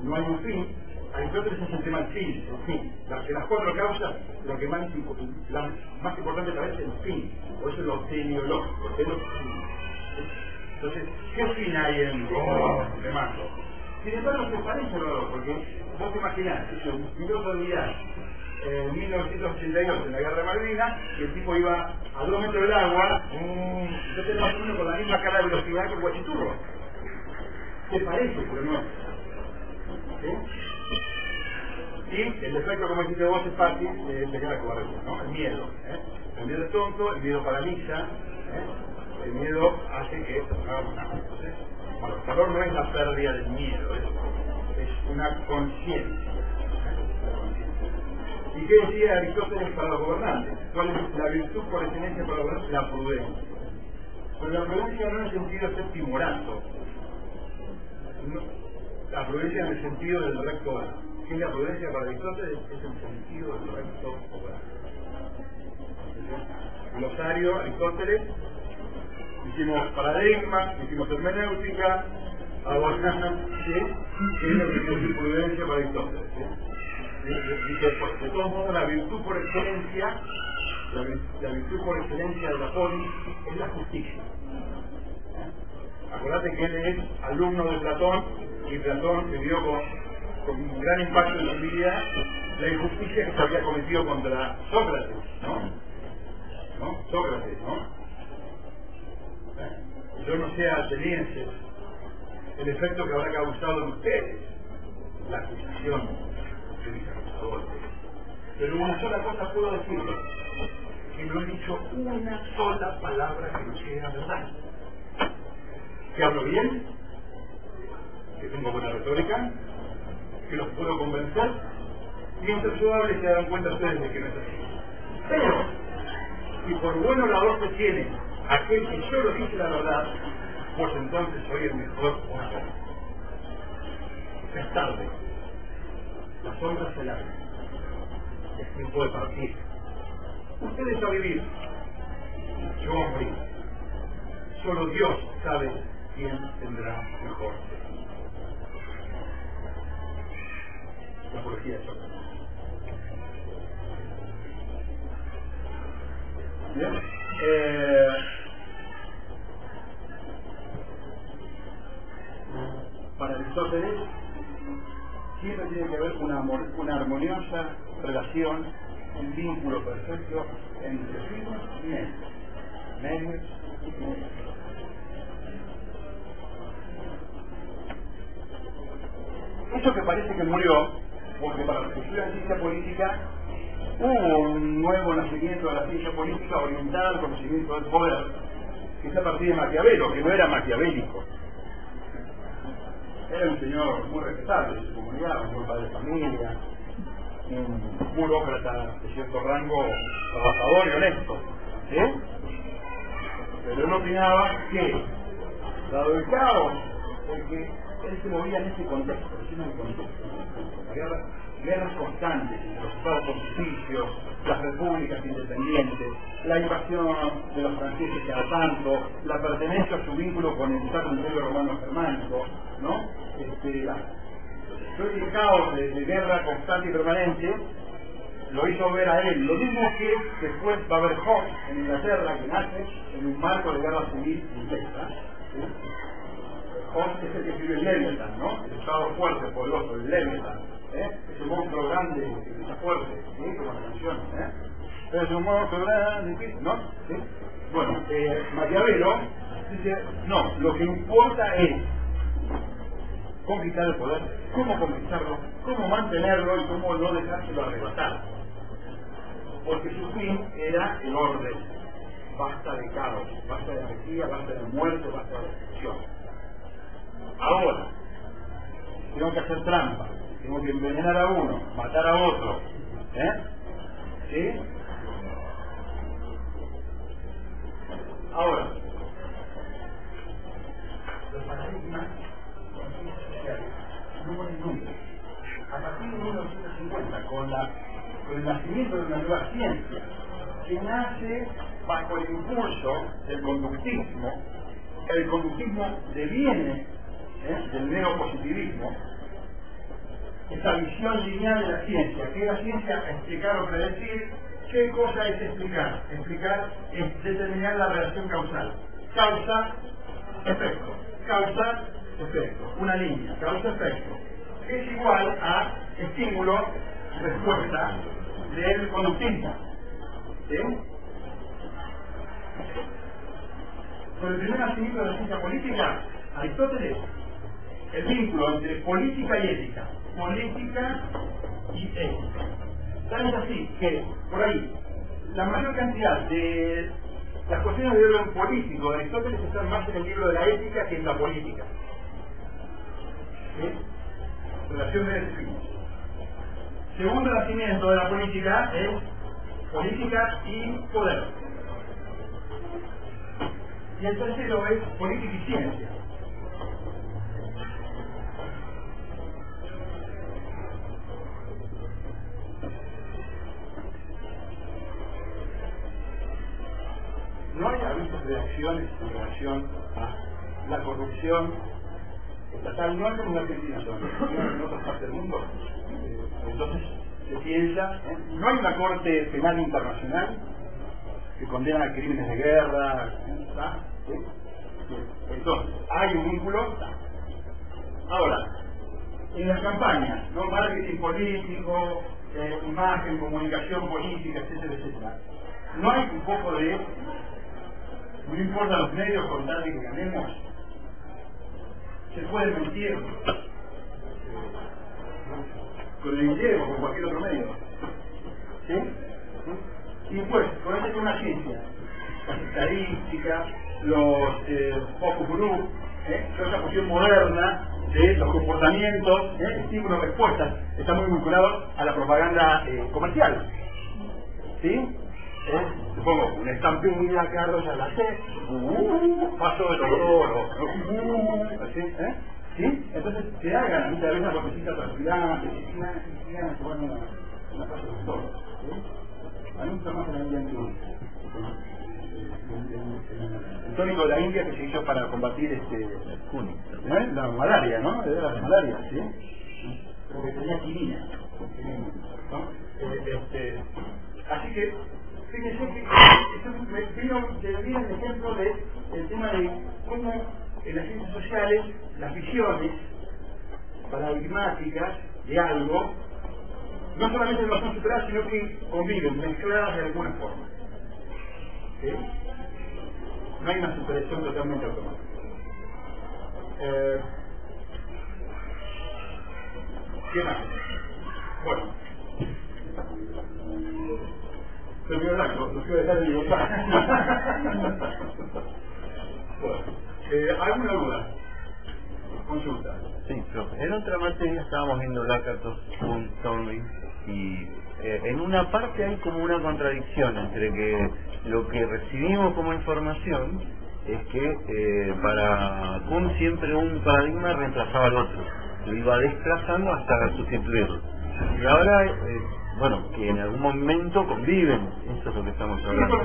No hay un fin, Aristóteles es el tema del fin, el fin. Las, de las cuatro causas, lo que más, la más importante parece es el fin, o eso es lo teleológico, es lo fin. Entonces, ¿qué fin hay en oh, me mato? Sin embargo, se parece valor, porque vos te imaginás, piloto de unidad en 1982 en la guerra de Malvinas, y el tipo iba a dos metros del agua, entonces más o menos con la misma cara de velocidad que el guachiturro. Se parece, pero no. ¿Sí? Y el efecto, como dijiste vos, es fácil de empezar a jugar ¿no? El miedo. ¿eh? El miedo es tonto, el miedo paraliza, ¿eh? el miedo hace que no hagamos nada. Entonces, bueno, el no es la pérdida del miedo, es, una conciencia. ¿eh? ¿Y qué decía Aristóteles para los gobernantes? ¿Cuál es la virtud por excelencia para los gobernantes? La prudencia. Pero la prudencia no en el sentido de ser timorazo. No, la prudencia en el sentido del recto obrar. ¿Qué es la prudencia para Aristóteles? Es el sentido del recto obrar. Glosario, Aristóteles, hicimos paradigma, hicimos hermenéutica, ahora, ¿sí? ¿Qué es lo que prudencia para Aristóteles? ¿sí? Dice, pues, de todos modos, la virtud por excelencia, la, virtud por excelencia de la polis es la justicia. Acordate que él es alumno de Platón y Platón vivió con, con un gran impacto en su vida la injusticia que se había cometido contra Sócrates, ¿no? ¿No? Sócrates, ¿no? ¿Eh? Yo no sé atenienses el efecto que habrá causado en ustedes la acusación de mis acusadores. Pero una sola cosa puedo decirles, que no he dicho una sola palabra que no sea verdad que hablo bien, que tengo buena retórica, que los puedo convencer, mientras yo hable se dan cuenta ustedes de que no es así. Pero, si por buen orador se tiene aquel que yo lo dice la verdad, pues entonces soy el mejor orador. Es tarde. La sombra se larga. Es tiempo de partir. Ustedes a vivir. Yo a morir. Solo Dios sabe quién tendrá mejor. La apología de Sócrates. Eh, para Aristóteles siempre tiene que haber una, una armoniosa relación, un vínculo perfecto entre finos y medios. Medios y medios. Eso que parece que murió, porque para los que estudian ciencia política hubo un nuevo nacimiento de la ciencia política orientada al conocimiento del poder, que empecé a partir de Maquiavelo, que no era maquiavélico. Era un señor muy respetable de su comunidad, un buen padre de familia, un burócrata de cierto rango trabajador y honesto. Pero él opinaba que, dado el caos, porque él se movía en ese contexto, en el contexto, guerras constantes entre los estados pontificios, las repúblicas independientes, la invasión de los franceses cada tanto, la pertenencia a su vínculo con el Estado Imperio Romano Germánico, ¿no? Este, todo caos de, de guerra constante y permanente lo hizo ver a él. Lo mismo que después Hobbes en Inglaterra, que nace en un marco de guerra civil inglesa. ¿sí? Es el que escribe el Leviathan, ¿no? El estado fuerte, poderoso, el Leviathan. ¿eh? Ese monstruo grande que está fuerte, ¿sí? Como la canción, ¿eh? Es un monstruo grande, ¿no? ¿Sí? Bueno, eh, Maquiavelo dice, no, lo que importa es conquistar el poder, cómo conquistarlo, cómo mantenerlo y cómo no dejárselo arrebatar. Porque su fin era el orden. Basta de caos, basta de anarquía, basta de muerte, basta de destrucción. Ahora, tengo que hacer trampa, tengo que envenenar a uno, matar a otro. ¿Eh? ¿Sí? Ahora, los paradigmas no ponen nunca. A partir de 1950, con, con el nacimiento de una nueva ciencia, que nace bajo el impulso del conductismo, el conductismo deviene ¿eh? del neopositivismo, esa visión lineal de la ciencia, que la ciencia explicar o predecir, ¿qué cosa es explicar? Explicar es determinar la relación causal. Causa, efecto. Causa, efecto. Una línea, causa-efecto. Es igual a estímulo, respuesta del conductismo. ¿Sí? Con el primer nacimiento de la ciencia política, Aristóteles, el vínculo entre política y ética, política y ética. Tal es así que, por ahí, la mayor cantidad de las cuestiones de orden político de Aristóteles están más en el libro de la ética que en la política. ¿Sí? Relación de fin. Segundo nacimiento de la política es política y poder. Y el tercero es política y ciencia. No hay avisos de acciones en relación a la corrupción estatal, no es como en Argentina, sino en otras partes del mundo. Eh, Entonces se piensa, ¿eh? no hay una corte penal internacional que condena crímenes de guerra. ¿Sí? Entonces, hay un vínculo. Ahora, en las campañas, ¿no? marketing político, eh, imagen, comunicación política, etcétera, etcétera, no hay un poco de, no importa los medios con tal de que ganemos, se puede mentir con el dinero o con cualquier otro medio. ¿Sí? Y pues, con una ciencia, las estadísticas, los eh, focus group, ¿eh? toda esa cuestión moderna de los comportamientos, ¿eh? estímulos, respuestas, está muy vinculado a la propaganda eh, comercial. ¿Sí? ¿Eh? Supongo, una estampilla, Carlos, a la C, uh, paso de los toros, uh, así, ¿eh? ¿Sí? Entonces se hagan muchas veces la vocecita transpirante, que tomando una, una paso de toros. ¿sí? Hay mucho más en la India el tónico de la India que se hizo para combatir este ¿eh? la malaria, ¿no? Era la malaria, ¿sí? Porque tenía quinina. ¿no? Eh, este, así que vino, se viene el ejemplo de el tema de cómo en las ciencias sociales las visiones paradigmáticas de algo no solamente no son superadas, sino que conviven, mezcladas de alguna forma. No hay una superación totalmente automática. Eh, ¿Qué más? Bueno, se me olvidó lo que iba a dejar de libertad. [LAUGHS] Eh, ¿Alguna duda? Consulta. Sí, profe. En otra materia estábamos viendo Lakatos.storming y eh, en una parte hay como una contradicción entre que lo que recibimos como información es que eh, para Kuhn siempre un paradigma reemplazaba al otro, lo iba desplazando hasta sustituirlo. Y ahora, eh, bueno, que en algún momento conviven, eso es lo que estamos Sí, hablando.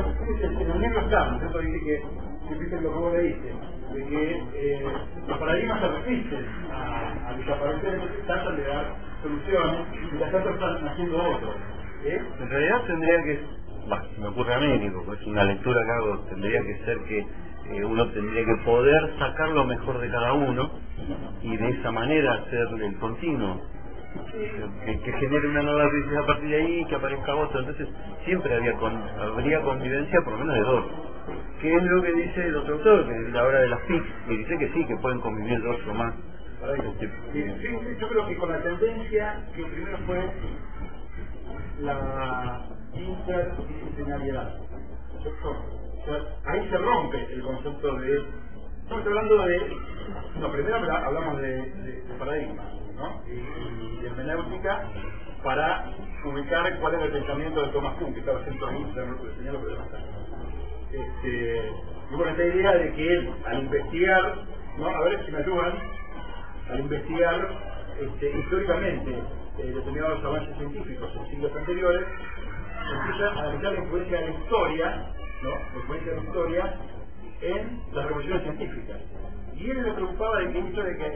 en el libro está, ¿no? Eso dice que, que lo que vos leíste, de que eh, los paradigmas se resisten a, a desaparecer, tratan de dar soluciones y las otras están haciendo otros. ¿eh? En realidad tendría que, bah, se me ocurre a mí, es una lectura que hago, tendría que ser que eh, uno tendría que poder sacar lo mejor de cada uno y de esa manera hacer el continuo. Que, que genere una nueva crisis a partir de ahí y que aparezca otro. Entonces siempre había con, habría convivencia por lo menos de dos. ¿Qué es lo que dice el otro autor? Que es la hora de las PIC, que dice que sí, que pueden convivir dos o más. Sí, yo creo que con la tendencia que primero fue la interdisciplinariedad. O sea, ahí se rompe el concepto de... Estamos hablando de... No, primero habla- hablamos de, de, de paradigma, ¿no? Y, y hermenéutica para ubicar cuál era el pensamiento de Thomas Kuhn, que estaba haciendo ahí, señalo, pero no. Este, y bueno, esta idea de que él, al investigar, ¿no? A ver si me ayudan, al investigar este, históricamente eh, determinados avances científicos en siglos anteriores, empieza a analizar la influencia de la historia, ¿no? la influencia de la historia en las revoluciones científicas. Y él le preocupaba de que hecho de que,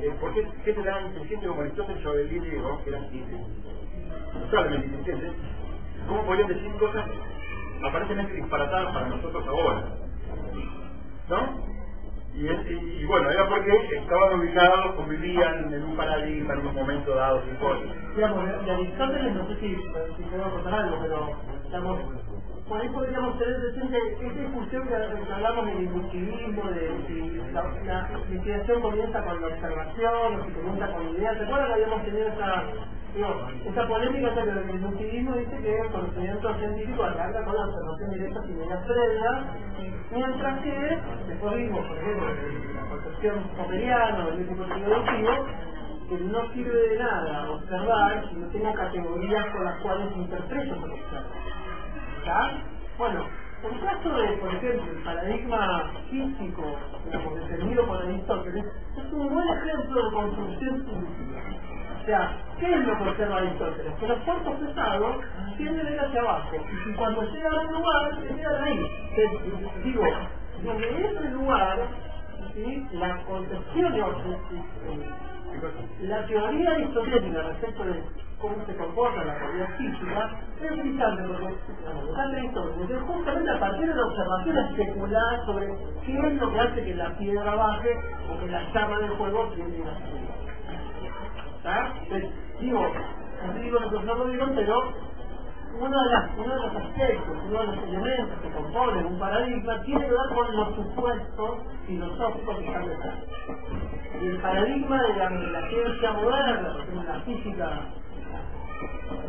eh, ¿por qué gente tan inteligente como Aristóteles sobre el griego, que eran totalmente inteligentes, cómo podían decir cosas aparentemente disparatadas para nosotros ahora? ¿No? Y, bueno, era porque estaban ubicados, convivían en un paradigma en un momento dado, sin cosas. digamos, Aristóteles, no sé si, si puedo contar algo, pero digamos, por ahí podríamos tener presente esta discusión que, que hablamos del inductivismo, de si la, investigación comienza con la observación o si comienza con ideas. ¿Se acuerdan que habíamos tenido esa, esa polémica entre el inductivismo dice que el conocimiento científico arranca con la observación directa sin ideas previas, mientras que después vimos, por ejemplo, la concepción popperiana o el tipo deductivo, que no sirve de nada observar si no tengo categorías con las cuales interpreto que. Bueno, el caso de, por ejemplo, el paradigma físico, digamos, defendido por Aristóteles, es un buen ejemplo de construcción científica. O sea, ¿qué es lo que observa Aristóteles? Que los cuerpos pesados tienden a ir hacia abajo, y cuando llegan a un lugar, se quedan ahí. Que, digo, desde ese lugar, ¿sí? la concepción eh, la teoría aristotélica respecto de cómo se comporta la realidad física es interesante porque bueno, lo que hace Aristóteles es justamente a partir de la observación especular sobre qué es lo que hace que la piedra baje o que la llama del fuego tiene una subida. ¿Está? Entonces, digo, digo no lo digo, pero uno de, los aspectos, uno de los elementos que componen un paradigma tiene que ver con los supuestos filosóficos que están detrás. Y el paradigma de la, ciencia moderna, la física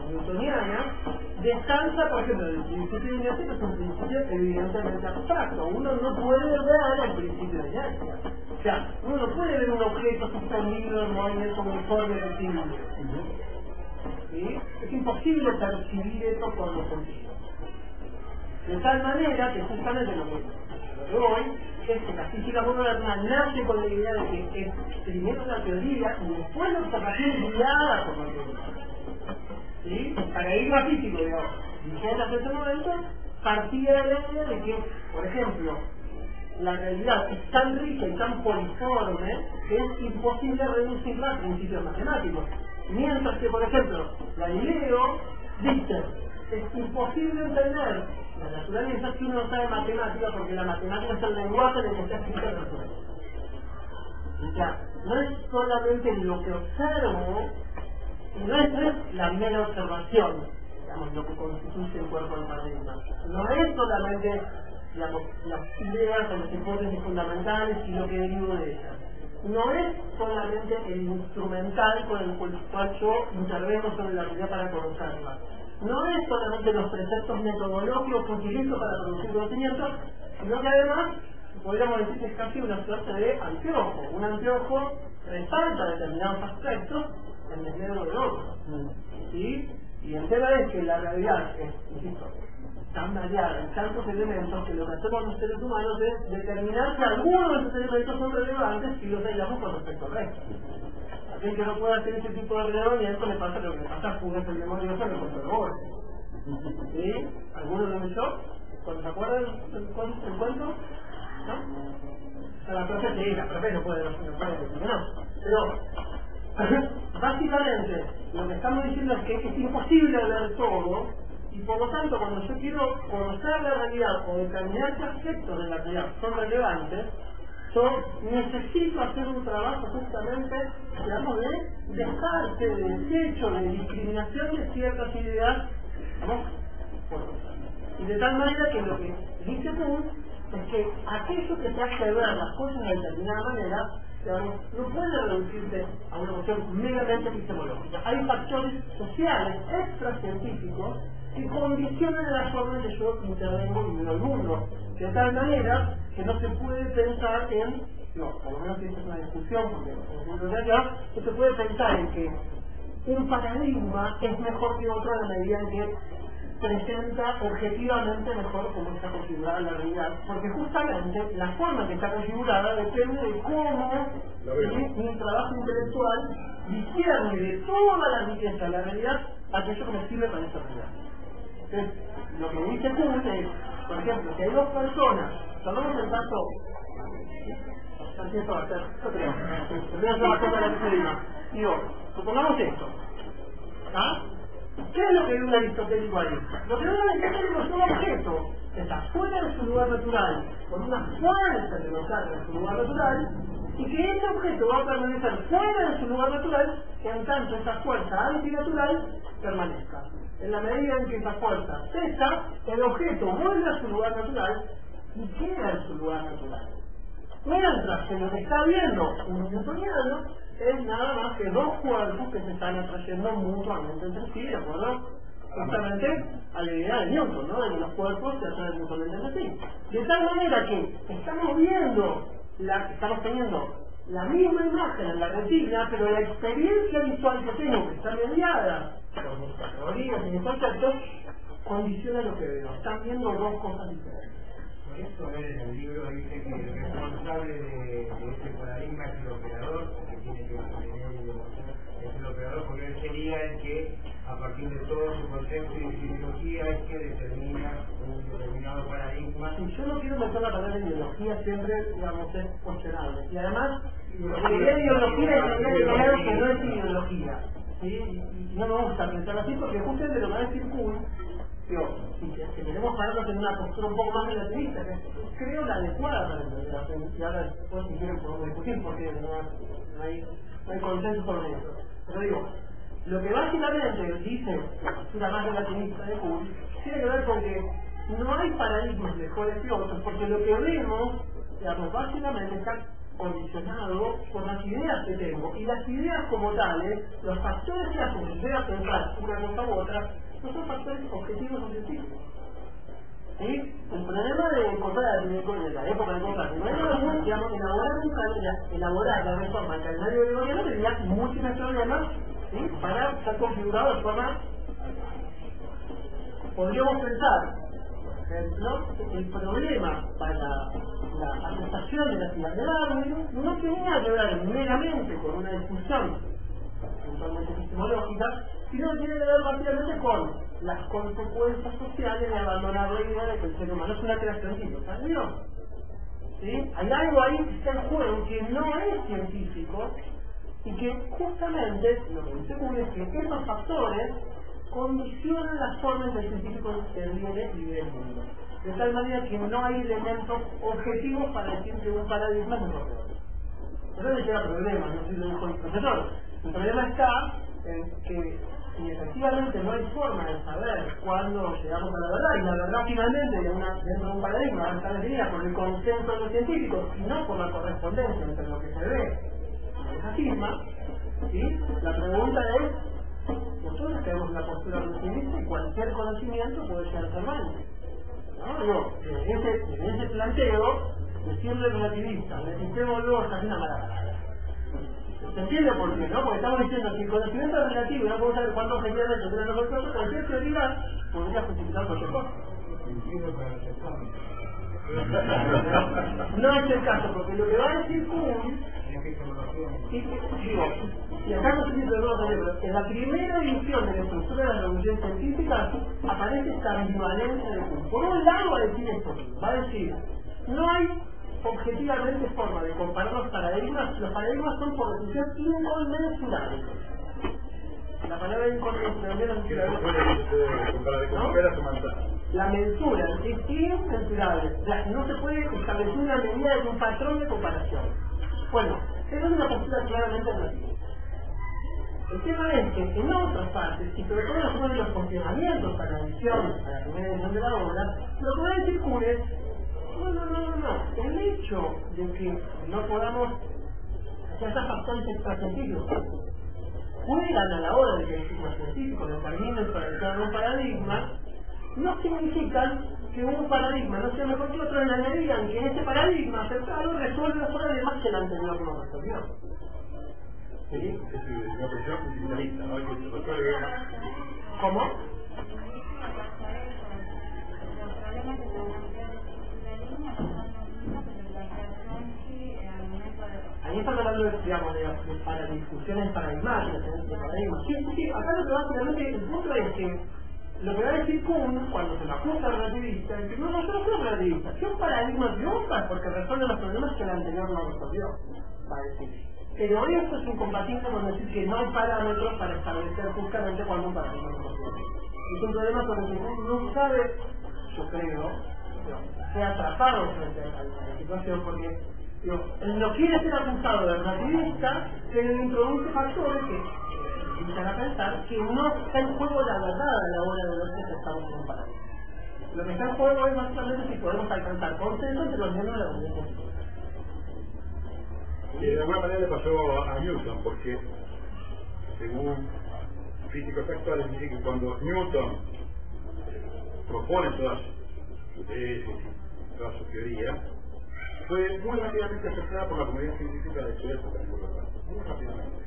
newtoniana, descansa, por ejemplo, del principio de inercia, es un principio evidentemente abstracto. Uno no puede ver el principio de inercia. O sea, uno no puede ver un objeto suspendido en movimiento uniforme rectilineo. ¿Sí? Es imposible percibir eso por los sentidos. De tal manera que justamente lo que, voy es que la física moderna nace con la idea de que es primero la teoría y después la observación guiada por la teoría. ¿Sí? El paradigma físico, digamos, vigente hasta ese momento, partía de la idea de que, por ejemplo, la realidad es tan rica y tan poliforme que es imposible reducirla a principios matemáticos. Mientras que, por ejemplo, Galileo dice, es imposible entender la naturaleza si uno no sabe matemática porque la matemática es el lenguaje en el que está escrita la naturaleza. O sea, no es solamente lo que observo, no es, es la mera observación, digamos, lo que constituye el cuerpo del paradigma. No es solamente las ideas o las hipótesis fundamentales y lo que derivo de ellas. No es solamente el instrumental con el cual yo intervengo sobre la realidad para conocerla. No es solamente los preceptos metodológicos que utilizo para producir conocimiento, sino que además podríamos decir que es casi una suerte de anteojo. Un anteojo resalta determinados aspectos en desmedro del otro. ¿Sí? Y el tema es que la realidad es, insisto, tan variada en tantos elementos que lo que hacemos los seres humanos es determinar que algunos de esos elementos son relevantes y los hallamos con respecto al resto. Aquel que no puede hacer ese tipo de relevamiento le pasa lo que le pasa a Judas el demonio en el control ¿Sí? ¿Alguno lo leyó? ¿Cuándo se acuerdan? El? ¿No? La profe sí, no puede, no puede determinar. Pero, básicamente, lo que estamos diciendo es que es imposible ver todo y por lo tanto cuando yo quiero conocer la realidad o determinar qué aspectos de la realidad son relevantes, yo necesito hacer un trabajo justamente, digamos, de dejarse de desecho, de discriminación de ciertas ideas, ¿no? Y de tal manera que lo que dice Kuhn es que aquello que te hace ver las cosas de determinada manera, no puede reducirse a una cuestión meramente epistemológica. Hay factores sociales, extracientíficos, que condicionan la forma en que yo intervengo veo el mundo. De tal manera que no se puede pensar en, no, por lo menos esta es una discusión, porque en realidad no se puede pensar en que un paradigma es mejor que otro en la medida en que presenta objetivamente mejor cómo está configurada la realidad, porque justamente la forma que está configurada depende de cómo mi trabajo intelectual discierne de toda la riqueza de la realidad aquello que me sirve para esa realidad. Entonces, lo que dice Kuhn es, por ejemplo, si hay dos personas, tomamos el caso, yo creo, voy a hacer cosa de la que se diga, digo, supongamos esto, ¿ah? ¿Qué es lo que ve un aristotélico ahí? Lo que ve un aristotélico es un objeto que está fuera de su lugar natural, con una fuerza que lo saca de su lugar natural, y que ese objeto va a permanecer fuera de su lugar natural en tanto esa fuerza antinatural permanezca. En la medida en que esa fuerza cesa, el objeto vuelve a su lugar natural y queda en su lugar natural. Mientras que lo que está viendo un newtoniano es nada más que dos cuerpos que se están atrayendo mutuamente entre sí, ¿de acuerdo? Justamente a la idea de Newton, ¿no? De que los cuerpos se atraen mutuamente entre sí. De tal manera que estamos viendo, la, estamos teniendo la misma imagen en la retina, pero la experiencia visual que tengo, que está mediada por mis categorías y mis conceptos, condiciona lo que veo. Están viendo dos cosas diferentes. Por eso en el libro dice que el responsable de, de ese paradigma es el operador, es el operador porque él sería el que, a partir de todo su concepto y su ideología, es que determina un determinado paradigma. Si yo no quiero meter la palabra ideología, siempre, digamos, es cuestionable. Y además, la idea de ideología es la idea que no es ideología. ¿sí? No me gusta pensar así porque justamente lo que va a decir Kuhn digo, si, si queremos pararnos en una postura un poco más relativista, que es, creo la adecuada para entender la y ahora después si quieren podemos discutir porque no, no, hay, consenso sobre eso. Pero digo, lo que básicamente dice la más relativista de Kuhn tiene que ver con que no hay paradigmas mejores que otros, porque lo que vemos, básicamente está condicionado por las ideas que tengo. Y las ideas como tales, los factores que hacen que a pensar una cosa u otra, no son factores objetivos o científicos. ¿Sí? El problema de encontrar de la época de encontrar no era digamos, elaborar, un, elaborar la reforma del calendario gregoriano tenía múltiples problemas ¿sí? para ser configurado de forma podríamos pensar ejemplo el problema para la aceptación de la ciudad de Darwin no tenía que ver meramente con una discusión eventualmente epistemológica, sino que tiene que ver básicamente con las consecuencias sociales de abandonar la idea de que el ser humano es una creación divina de Dios. ¿Sí? Hay algo ahí que está en juego que no es científico y que justamente lo que Kuhn es que esos factores condicionan las formas del científico interviene y ve el mundo. De tal manera que no hay elementos objetivos para decir que un paradigma es que otro. Eso le queda problema, no lo dijo el profesor. El problema está en que si efectivamente no hay forma de saber cuándo llegamos a la verdad, y la verdad finalmente de una, dentro de un paradigma va a estar definida por el consenso de los científicos y no por la correspondencia entre lo que se ve y esa cisma, ¿sí? la pregunta es, nosotros tenemos una postura reduccionista y cualquier conocimiento puede ser malo. ¿no? en, ese, en ese planteo, de siempre relativista, de sistema es una mala palabra. ¿Se entiende por qué, no? Porque estamos diciendo que el conocimiento es relativo y no podemos saber cuánto objetivamente tiene los otros, cualquier teoría podría justificar cualquier cosa. No es el caso, porque lo que va a decir Kuhn, y, acá no ver, pero en la primera edición de la estructura de la revolución científica aparece esta ambivalencia de Kuhn. Por un lado va a decir esto, va a decir, no hay objetivamente forma de comparar los paradigmas, los paradigmas son por definición inconmensurables. La palabra inconmensurable no manzanas. la mensura es incensurable. La- no se puede establecer una medida de un patrón de comparación. Bueno, esa es una postura claramente relativa. El tema es que en otras partes, y sobre todo en los funcionamientos para la edición, para la primera edición de la obra, lo que va a decir Kuhn es, no, no, no, no, el hecho de que no podamos hacer esas factores extracientíficos juegan a la hora de que los científicos determinen para el un paradigma, no significan que un paradigma no sea mejor que otro en la en que ese paradigma aceptado resuelve los problemas que el anterior no resolvió. ¿Sí? Es Ahí están hablando de, digamos, de, de para discusiones paradigmáticas, de paradigmas. Sí, sí, acá lo que básicamente, el punto es que lo que va a decir Kuhn cuando se lo acusa relativista es que no, no, yo no soy relativista, son paradigmas triunfan porque resuelven los problemas que el anterior no resolvió, va a decir. Pero eso es incompatible con decir que no hay parámetros para establecer justamente cuando un paradigma no resuelve. Es un problema con el Kuhn no sabe, yo creo, se ha atrapado frente a la situación porque él no quiere ser acusado de relativista, pero introduce factores que eh, invitan a pensar que no está en juego la verdad a la hora de ver si estamos paradigma. Lo que está en juego es básicamente si podemos alcanzar consenso entre los miembros de la comunidad. Y de alguna manera le pasó a Newton, porque según físicos actuales dice que cuando Newton propone todas tesis, toda su teoría, fue muy rápidamente aceptada por la comunidad científica de lo tanto, muy rápidamente.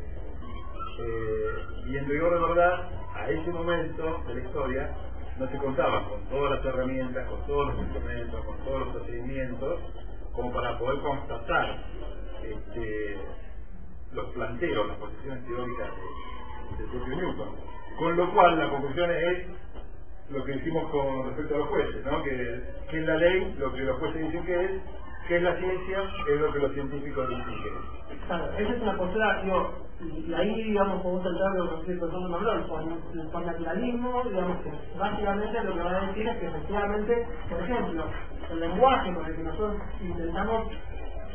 Eh, y en rigor de verdad, a ese momento de la historia, no se contaba con todas las herramientas, con todos los instrumentos, con todos los procedimientos, como para poder constatar este, los planteos, las posiciones teóricas de- del propio Newton. Con lo cual la conclusión es lo que decimos con respecto a los jueces, ¿no? que, que es la ley, lo que los jueces dicen que es, que es la ciencia, es lo que los científicos dicen. Claro, esa es una postura, digo, y ahí, digamos, podemos entrar en lo que me habló, el por- el naturalismo, digamos, que básicamente lo que va a decir es que efectivamente, por ejemplo, el lenguaje con el que nosotros intentamos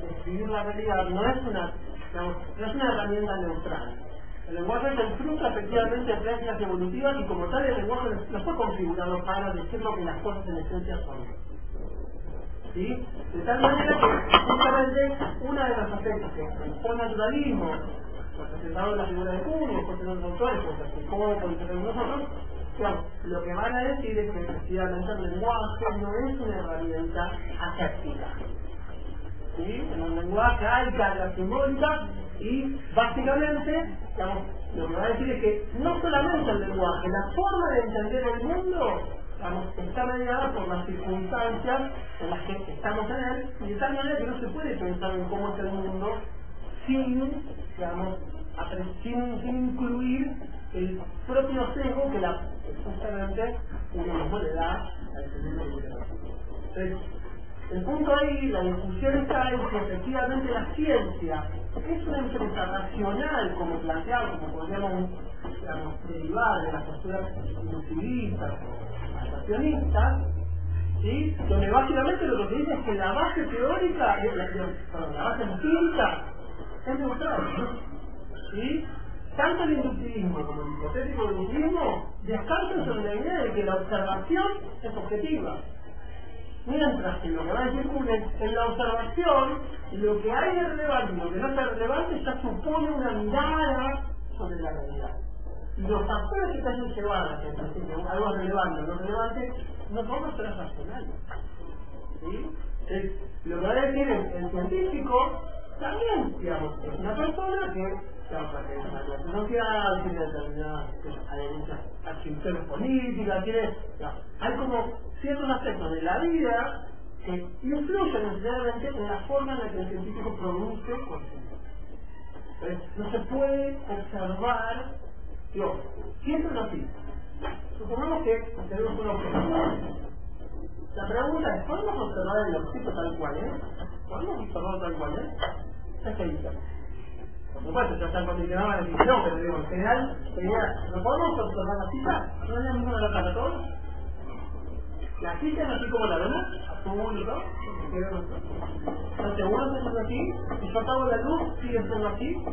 describir la realidad no es una, digamos, no es una herramienta neutral. El lenguaje el fruto efectivamente de prácticas evolutivas y como tal el lenguaje no fue configurado para decir lo que las cosas en esencia son. ¿Sí? De tal manera que justamente una de los aspectos que el postnaturalismo, representado en la figura de Kuhn y después en los autores, como nosotros, digamos, lo que van a decir es que efectivamente el lenguaje no es una herramienta aséptica. En el lenguaje hay carga simbólica y básicamente, digamos, lo que va a decir es que no solamente el lenguaje, la forma de entender el mundo está mediada por las circunstancias en las que estamos en él, y de tal manera que no se puede pensar en cómo es el mundo sin, digamos, sin, incluir el propio sesgo que la, justamente uno le da a ese mundo que vive. Entonces, el punto ahí, la discusión está en que efectivamente la ciencia es una empresa racional, como planteado, como podríamos digamos, derivar de las posturas inductivistas ¿sí? donde básicamente lo que dice es que la base teórica, la, la base empírica es demostrable. ¿sí? Tanto el inductivismo como el hipotético deductivismo descansan sobre la idea de que la observación es objetiva. Mientras que lo que va a decir en la observación, lo que hay de relevante y lo que no es relevante ya supone una mirada sobre la realidad. Y los factores que te hacen llevar a que en principio algo relevante o no relevante no son factores racionales. Lo que va a decir es, el científico también, digamos, es una persona que, que es una social, tiene determinadas atribuciones políticas, tiene, hay como ciertos aspectos de la vida que influyen necesariamente en la forma en la que el científico produce. Entonces, no se puede observar, digo, siempre es así. Supongamos que tenemos un objeto. La pregunta es, ¿podemos observar el objeto tal cual es? ¿Podemos observarlo tal cual es? Es que dice. Por supuesto, ya están condicionados a la pero digo, en general, ¿lo podemos observar la cita? ¿No es la misma de la para todos? La cita es así como la vemos, azul y todo. ¿Están seguros que es así? Si yo apago la luz, sigue siendo así.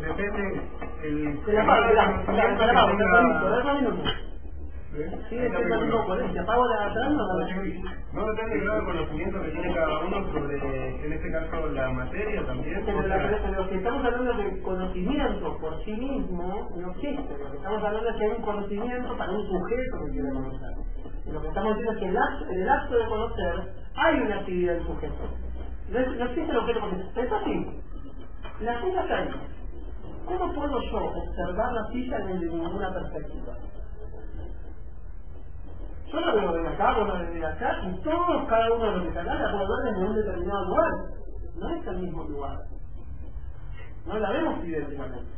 Depende el... Se la apago, se la la apago, se la apago, se la apago, Sí, es la no depende del grado de conocimiento que tiene cada uno sobre, en este caso, la materia también. Pero, lo que estamos hablando de conocimiento por sí mismo no existe. Lo que estamos hablando es que hay un conocimiento para un sujeto que quiere conocer. Lo que estamos diciendo es que el acto, en el acto de conocer hay una actividad del sujeto. No existe el objeto porque es así. La silla está ahí. ¿Cómo puedo yo observar la silla desde ninguna perspectiva? Yo la veo desde acá, vos la desde acá, y todos, cada uno de los que están acá, la pueden ver desde un determinado lugar. No es el mismo lugar. No la vemos idénticamente.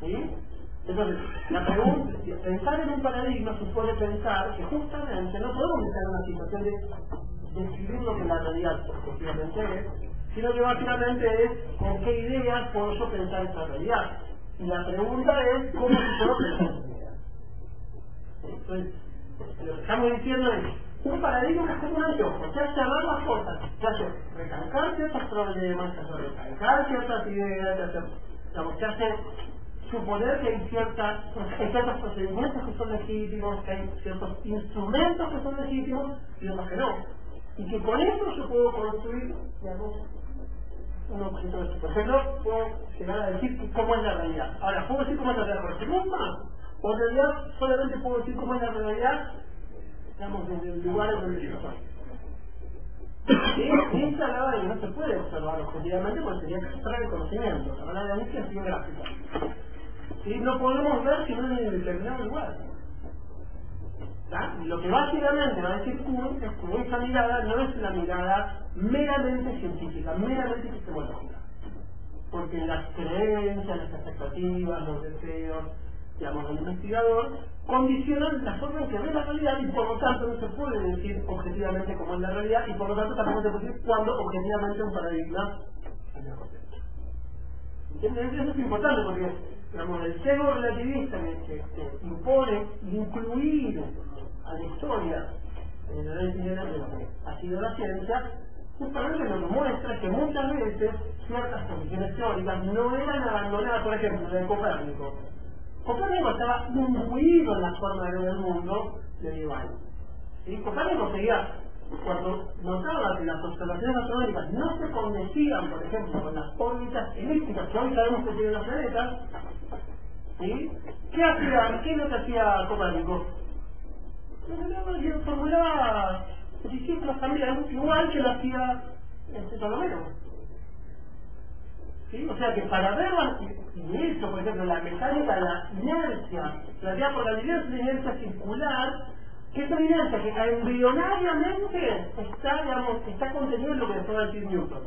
Entonces, la pregunta, pensar en un paradigma supone pensar que justamente no podemos estar en una situación de describir lo que la realidad objetivamente es, sino que básicamente es con qué ideas puedo yo pensar esa realidad. Y la pregunta es cómo yo puedo pensar esa realidad. Entonces, lo que estamos diciendo es un paradigma es como un anteojo, que hace ver las cosas, que hace recalcar ciertos problemas, que hace recalcar ciertas ideas, que hace, digamos, que hace suponer que hay, ciertas, hay ciertos procedimientos que son legítimos, que hay ciertos instrumentos que son legítimos y otros que no. Y que con eso yo puedo construir, digamos, un objeto de Por ejemplo, puedo llegar a decir cómo es la realidad. Ahora, ¿puedo decir cómo es la realidad misma? O en realidad solamente puedo decir cómo es la realidad, digamos, desde el lugar donde yo estoy. Y de que no se puede observar objetivamente porque sería extraer el conocimiento. Hablaba de Nietzsche en gráfica. ¿Sí? No podemos ver si no es en determinado lugar. Y Lo que básicamente va a decir Kuhn es que esa mirada no es una mirada meramente científica, meramente epistemológica. Porque las creencias, las expectativas, los deseos, digamos, del investigador, condicionan la forma en que ve la realidad y por lo tanto no se puede decir objetivamente cómo es la realidad y por lo tanto tampoco se puede decir cuándo objetivamente un paradigma es la correcto. ¿Entiendes? Eso es importante porque digamos, el sesgo relativista que, que, impone incluir a la historia en el análisis de lo que ha sido la ciencia, justamente lo que muestra es que muchas veces ciertas posiciones teóricas no eran abandonadas, por ejemplo, de Copérnico. Copérnico estaba imbuido en la forma de ver el mundo medieval. ¿Sí? Copérnico seguía, cuando notaba que las observaciones astronómicas no se condecían, por ejemplo, con las órbitas elípticas que hoy sabemos que tienen los planetas, ¿sí? ¿qué hacía, qué es lo que hacía Copérnico? Formulaba, y formulaba discípulos también, igual que lo hacía este Ptolomeo. ¿Sí? O sea que para ver las, y eso, por ejemplo, la mecánica la inercia, planteada por la inercia, una inercia circular, que es una inercia que embrionariamente está, digamos, está contenida en lo que después va a decir Newton.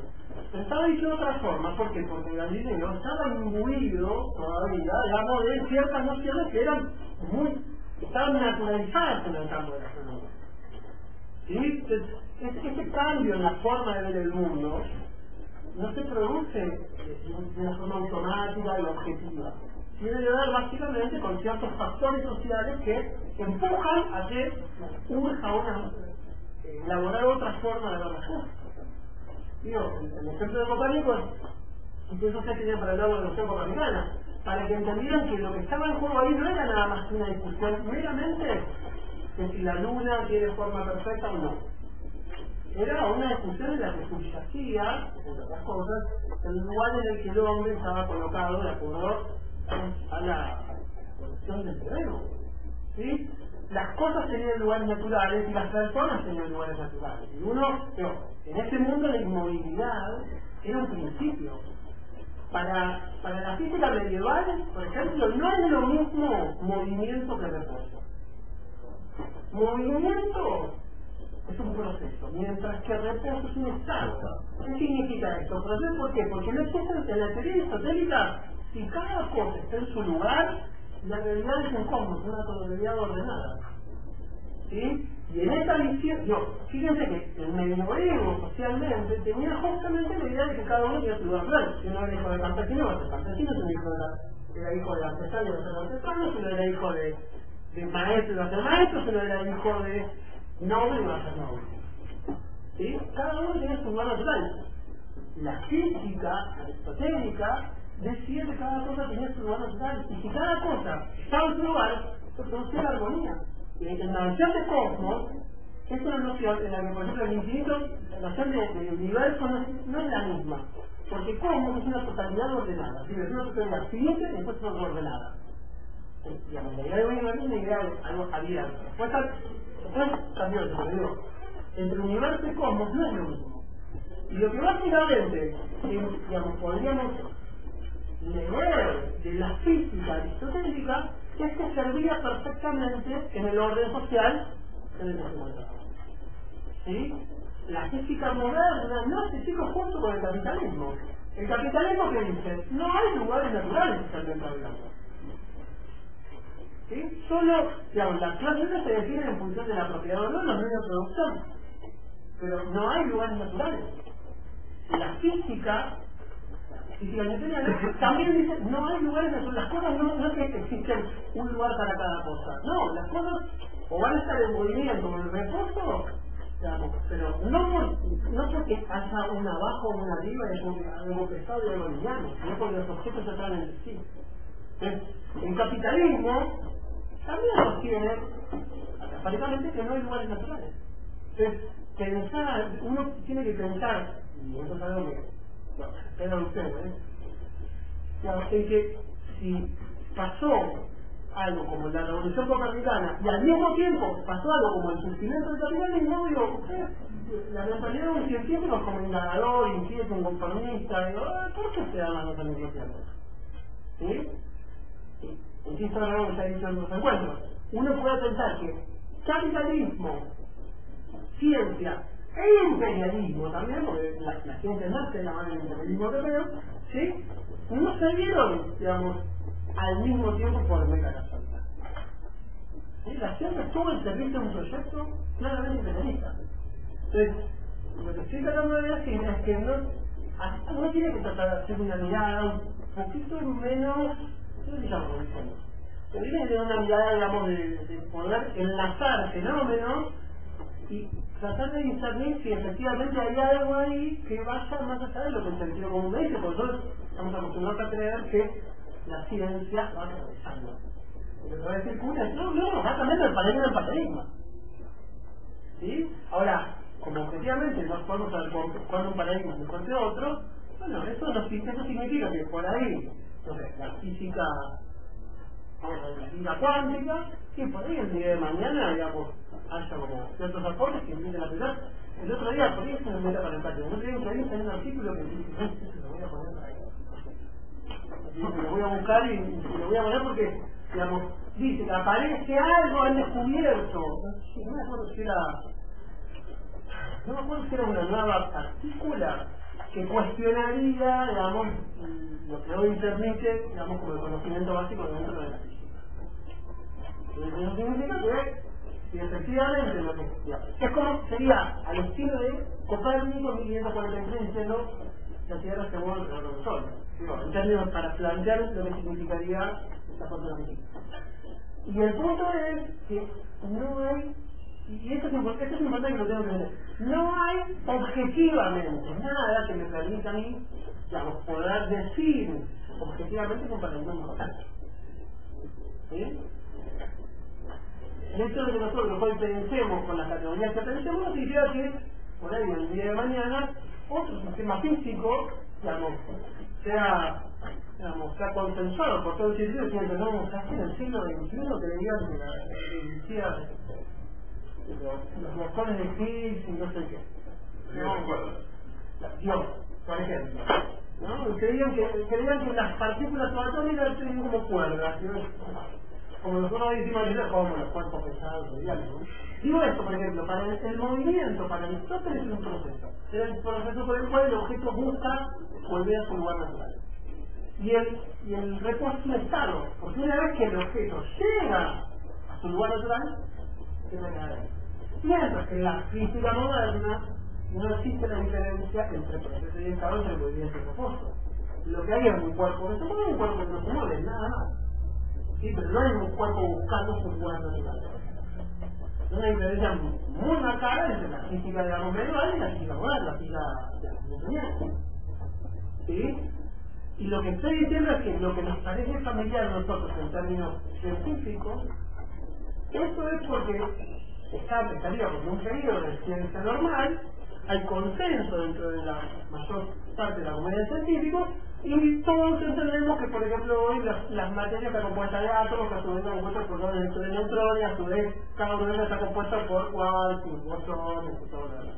Pero estaba dicho de otra forma, ¿por qué? Porque Galileo estaba imbuido todavía, digamos, de ciertas nociones que eran muy, estaban naturalizadas en el campo de la astronomía. ¿Sí? Ese, ese cambio en la forma de ver el mundo no se produce de una forma automática y objetiva. Tiene que ver básicamente con ciertos factores sociales que empujan a que urja una, eh, elaborar otra forma de ver las cosas. Digo, el, el ejemplo de Copérnico es, incluso usted tenía para hablar de la noción copernicana, para que entendieran que lo que estaba en juego ahí no era nada más que una discusión meramente de si la luna tiene forma perfecta o no era una discusión en la que subyacía, entre otras cosas, el lugar en el que el hombre estaba colocado de acuerdo a la condición del cerebro. ¿Sí? las cosas tenían lugares naturales y las personas tenían lugares naturales. Y uno, pero, en ese mundo la inmovilidad era un principio. Para, para la física medieval, por ejemplo, no es lo mismo movimiento que reposo. Movimiento es un proceso, mientras que reposo es un estado. ¿Qué significa esto? ¿Proceso por qué? Porque no existe en la teoría aristotélica, si cada cosa está en su lugar, la realidad es un cosmos, una realidad ordenada. ¿Sí? Y en esta visión, yo, fíjense que el medioevo socialmente tenía justamente la idea de que cada uno tenía su lugar natural. Si uno era hijo de campesino, va a ser campesino, si uno era hijo de artesano, va a ser artesano, si uno era hijo de, de maestro, va a ser maestro, si uno era hijo de noble, va a ser noble. ¿Sí? Cada uno tenía su lugar natural. La física aristotélica decía que cada cosa tenía su lugar natural. Y si cada cosa estaba en su lugar, se producía la armonía. Y en la noción de cosmos, es una noción en la que, por el infinito, la noción del de universo no es, es la misma. Porque cosmos es una totalidad ordenada. Es una totalidad finita después es ordenada. Digamos, la idea de universo es una idea de algo abierto. Después, después eso, pero digo, entre universo y cosmos no es lo mismo. Y lo que básicamente, digamos, podríamos leer de la física aristotélica es que servía perfectamente en el orden social en el que. ¿Sí? La física moderna no se sigue junto con el capitalismo. El capitalismo que dice, no hay lugares naturales que están hablando. ¿Sí? Solo, digamos, las clases se definen en función de la propiedad o no los medios de producción. Pero no hay lugares naturales. La física física newtoniana [LAUGHS] también dice no hay lugares naturales. Las cosas no, no es que existen un lugar para cada cosa. No, las cosas o van a estar en movimiento o en reposo, digamos, pero no, por, no porque haya un abajo o un arriba y algo pesado y algo liviano, sino porque los objetos se traen entre sí. Entonces, el capitalismo también sostiene, aparentemente, que no hay lugares naturales. Entonces, pensar, uno tiene que pensar, y eso es algo que pero ustedes, ¿eh? en que si pasó algo como la revolución copernicana y al mismo tiempo pasó algo como el surgimiento del capitalismo, digo, la mentalidad de un científico es como indagador, inquieto, un conformista, digo, ¿por qué se da más al mismo tiempo? ¿Sí? Insisto en algo que los encuentros. Uno puede pensar que capitalismo, ciencia e imperialismo también, porque la, la ciencia nace de la mano del imperialismo europeo, ¿sí? No se dieron, digamos, al mismo tiempo por mera casualidad. ¿Sí? La ciencia estuvo al servicio de un proyecto claramente imperialista. Entonces, lo que estoy tratando de decir es que no, uno tiene que tratar de hacer una mirada un poquito menos, ¿qué se llama? Tiene que tener una mirada, digamos, de, de poder enlazar fenómenos y tratar de discernir si efectivamente hay algo ahí que vaya más allá de lo que el sentido común dice, porque nosotros estamos acostumbrados a creer que la ciencia va progresando. Pero va a decir, no, no, va cambiando el paradigma del paradigma. ¿Sí? Ahora, como objetivamente no podemos saber cuándo un paradigma mejor que otro, bueno, eso, no, significa que por ahí, la física, la física cuántica, y por ahí el día de mañana, digamos, haya como ciertos aportes que empiecen a aplicar. El otro día, por ahí me meta para el patio. El otro día hay un artículo que dice, lo voy a poner. Lo voy a buscar y, y lo voy a poner porque, digamos, dice que aparece algo han descubierto. No me acuerdo si era, no me acuerdo si era una nueva partícula que cuestionaría, digamos, lo que hoy permite, digamos, como el conocimiento básico dentro de la física. Eso significa que efectivamente lo que es como sería al estilo de Copérnico 1543 diciendo la Tierra se mueve alrededor del Sol. en términos para plantear lo que significaría esta forma de Y el punto es que no hay, y esto es, importante, esto es importante que lo tengo que entender, no hay objetivamente nada que me permita a mí, digamos, poder decir objetivamente que un paradigma importante. ¿Sí? el de que nosotros hoy pensemos con las categorías que pensemos significa que por ahí el día de mañana otro sistema físico, digamos, sea digamos, está consensuado por todo el científico que tenemos casi en el siglo XXI creían que la los, botones de Higgs y no sé qué. No recuerdo. Dios, por ejemplo. ¿no? Y creían que, creían que las partículas subatómicas tenían como cuerdas. ¿no? Como nosotros decimos como los cuerpos pesados. ¿no? Digo esto, por ejemplo, para el, el movimiento, para Aristóteles es un proceso. Es el proceso por el cual el objeto busca volver a su lugar natural. Y el, y el reposo es un estado, porque una vez que el objeto llega a su lugar natural, Mientras que en la física moderna no existe la diferencia entre proceso y estado entre movimiento y reposo. Lo que hay es un cuerpo que se mueve y un cuerpo que no se mueve, nada más. ¿Sí? Pero no hay un cuerpo buscando su lugar natural. Una diferencia muy marcada entre la física de la medieval y la física moderna, la física de la. ¿Sí? Y lo que estoy diciendo es que lo que nos parece familiar a nosotros en términos científicos, eso es porque está, estaría porque un periodo de ciencia normal, hay consenso dentro de la mayor parte de la comunidad científica, y todos entendemos que, por ejemplo, hoy las, las materias están compuestas de átomos, a su vez están compuestas por dones de neutrones, a su vez cada uno de ellos está compuesto por quarks, bosones y todo lo demás.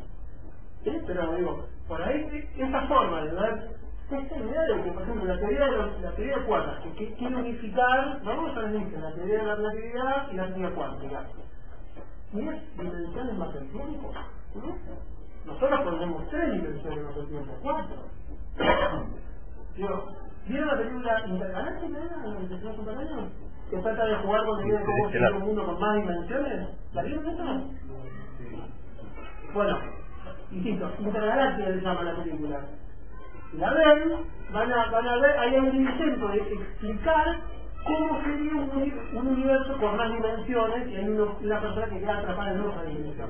Pero digo, por ahí, esa forma de ver idea de que, por ejemplo, la teoría de, los, la teoría de cuerdas, que, que quiere unificar, vamos a decir, la teoría de la relatividad y la teoría cuántica. ¿Tienes dimensiones más el tiempo? Nosotros tenemos tres dimensiones más el tiempo, cuatro. [COUGHS] Digo, ¿Vieron la película Intergaláctica? ¿La que se compañeros? Que trata de jugar con la idea de cómo sería un mundo con más dimensiones. ¿La vieron esa? Bueno, insisto, Intergaláctica se llama la película la ven, van a, van a ver, hay un intento de explicar cómo sería un, un universo con más dimensiones y hay uno, una persona que queda atrapada en otra dimensión.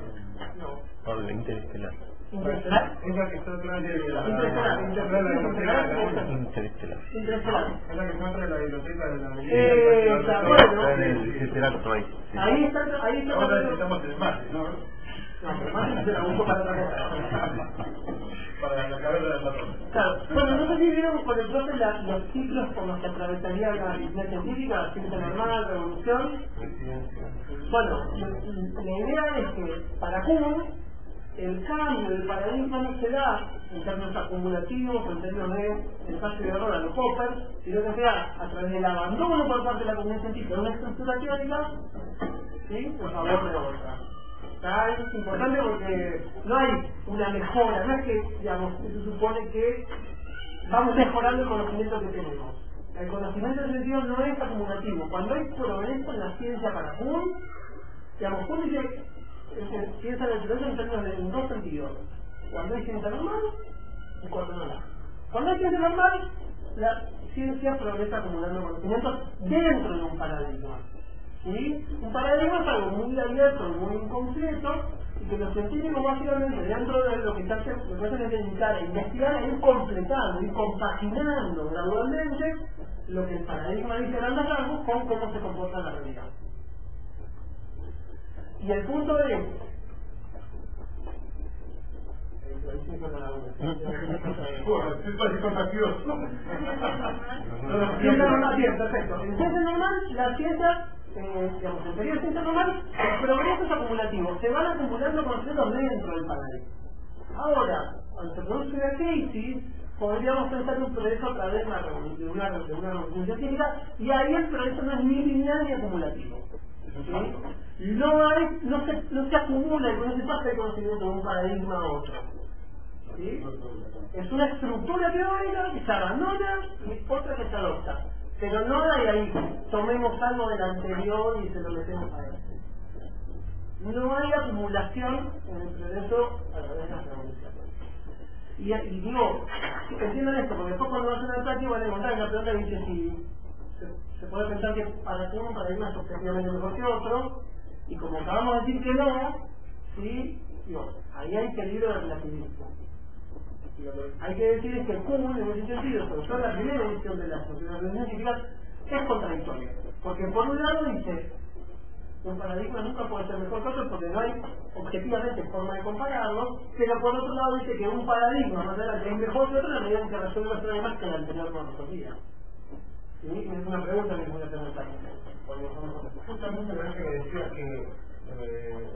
No. Pablo, interestelar. ¿Interestelar? Es la que está atrás de la... Interestelar, interestelar, Interestelar. interestelar. Es la que está atrás de la biblioteca de la... Eh, está bueno. Está en el Interacto ahí. está, ahí está. Ahora necesitamos el Marte, ¿no? No, se la uso para otra cosa. [LAUGHS] Para la cabeza del patrón. Claro, bueno, no sé si vieron por el profe la, los ciclos por los que atravesaría la disciplina científica, ciencia normal, revolución. Bueno, la la idea es que para Kuhn el cambio del paradigma no se da en términos acumulativos, en términos de espacio de error a los Popper, sino que se a través del abandono por parte de la comunidad científica de una estructura teórica, ¿sí? por favor de otra. Eso es importante porque no hay una mejora, no es que, digamos, se supone que vamos mejorando el conocimiento que tenemos. El conocimiento en sentido no es acumulativo. Cuando hay progreso en la ciencia para Kuhn, digamos, Kuhn dice es que ciencia de naturaleza en términos de en dos sentidos. Cuando hay ciencia normal y cuando no la. Cuando hay ciencia normal, la ciencia progresa acumulando conocimientos dentro de un paradigma. ¿Sí? Un paradigma es algo muy abierto, muy incompleto, y que los científicos básicamente dentro de lo que, están, lo que hacen es dedicar a investigar, a ir completando, ir compaginando gradualmente lo que el paradigma dice grandes rasgos con cómo se comporta la realidad. Y el punto es Bueno, es casi contagioso. Ciencia normal, bien, perfecto. En ciencia normal, la ciencia, eh, digamos, en teoría de ciencia normal, el progreso es acumulativo. Se van acumulando conocimientos dentro del paradigma. Ahora, cuando se produce una crisis, podríamos pensar un progreso a través de una revolución, científica, y ahí el progreso no es ni lineal ni acumulativo. No, se, acumula y no se pasa el conocimiento de un paradigma a otro. Es una estructura teórica que se abandona y otra que se adopta. Pero no hay ahí, tomemos algo del anterior y se lo metemos a este. No hay acumulación en el progreso a través de las revoluciones. Y, y digo, entiendan esto, porque después cuando hacen el práctico van a encontrar en la pregunta que dice si se, puede pensar que para que un paradigma es objetivamente mejor que otro, y como acabamos de decir que no, ¿sí? digo, ahí hay peligro de relativismo. Lo que hay que decir que Kuhn, en ese sentido, sobre todo la primera edición de las sociedades científicas, es contradictoria. Porque por un lado dice, un paradigma nunca puede ser mejor que otro porque no hay objetivamente forma de compararlo, pero por otro lado dice que un paradigma más adelante es mejor que otro en la medida en que resuelve los problemas que el anterior no resolvía. Y es una pregunta que voy a hacer también. Justamente me parece que decías que eh,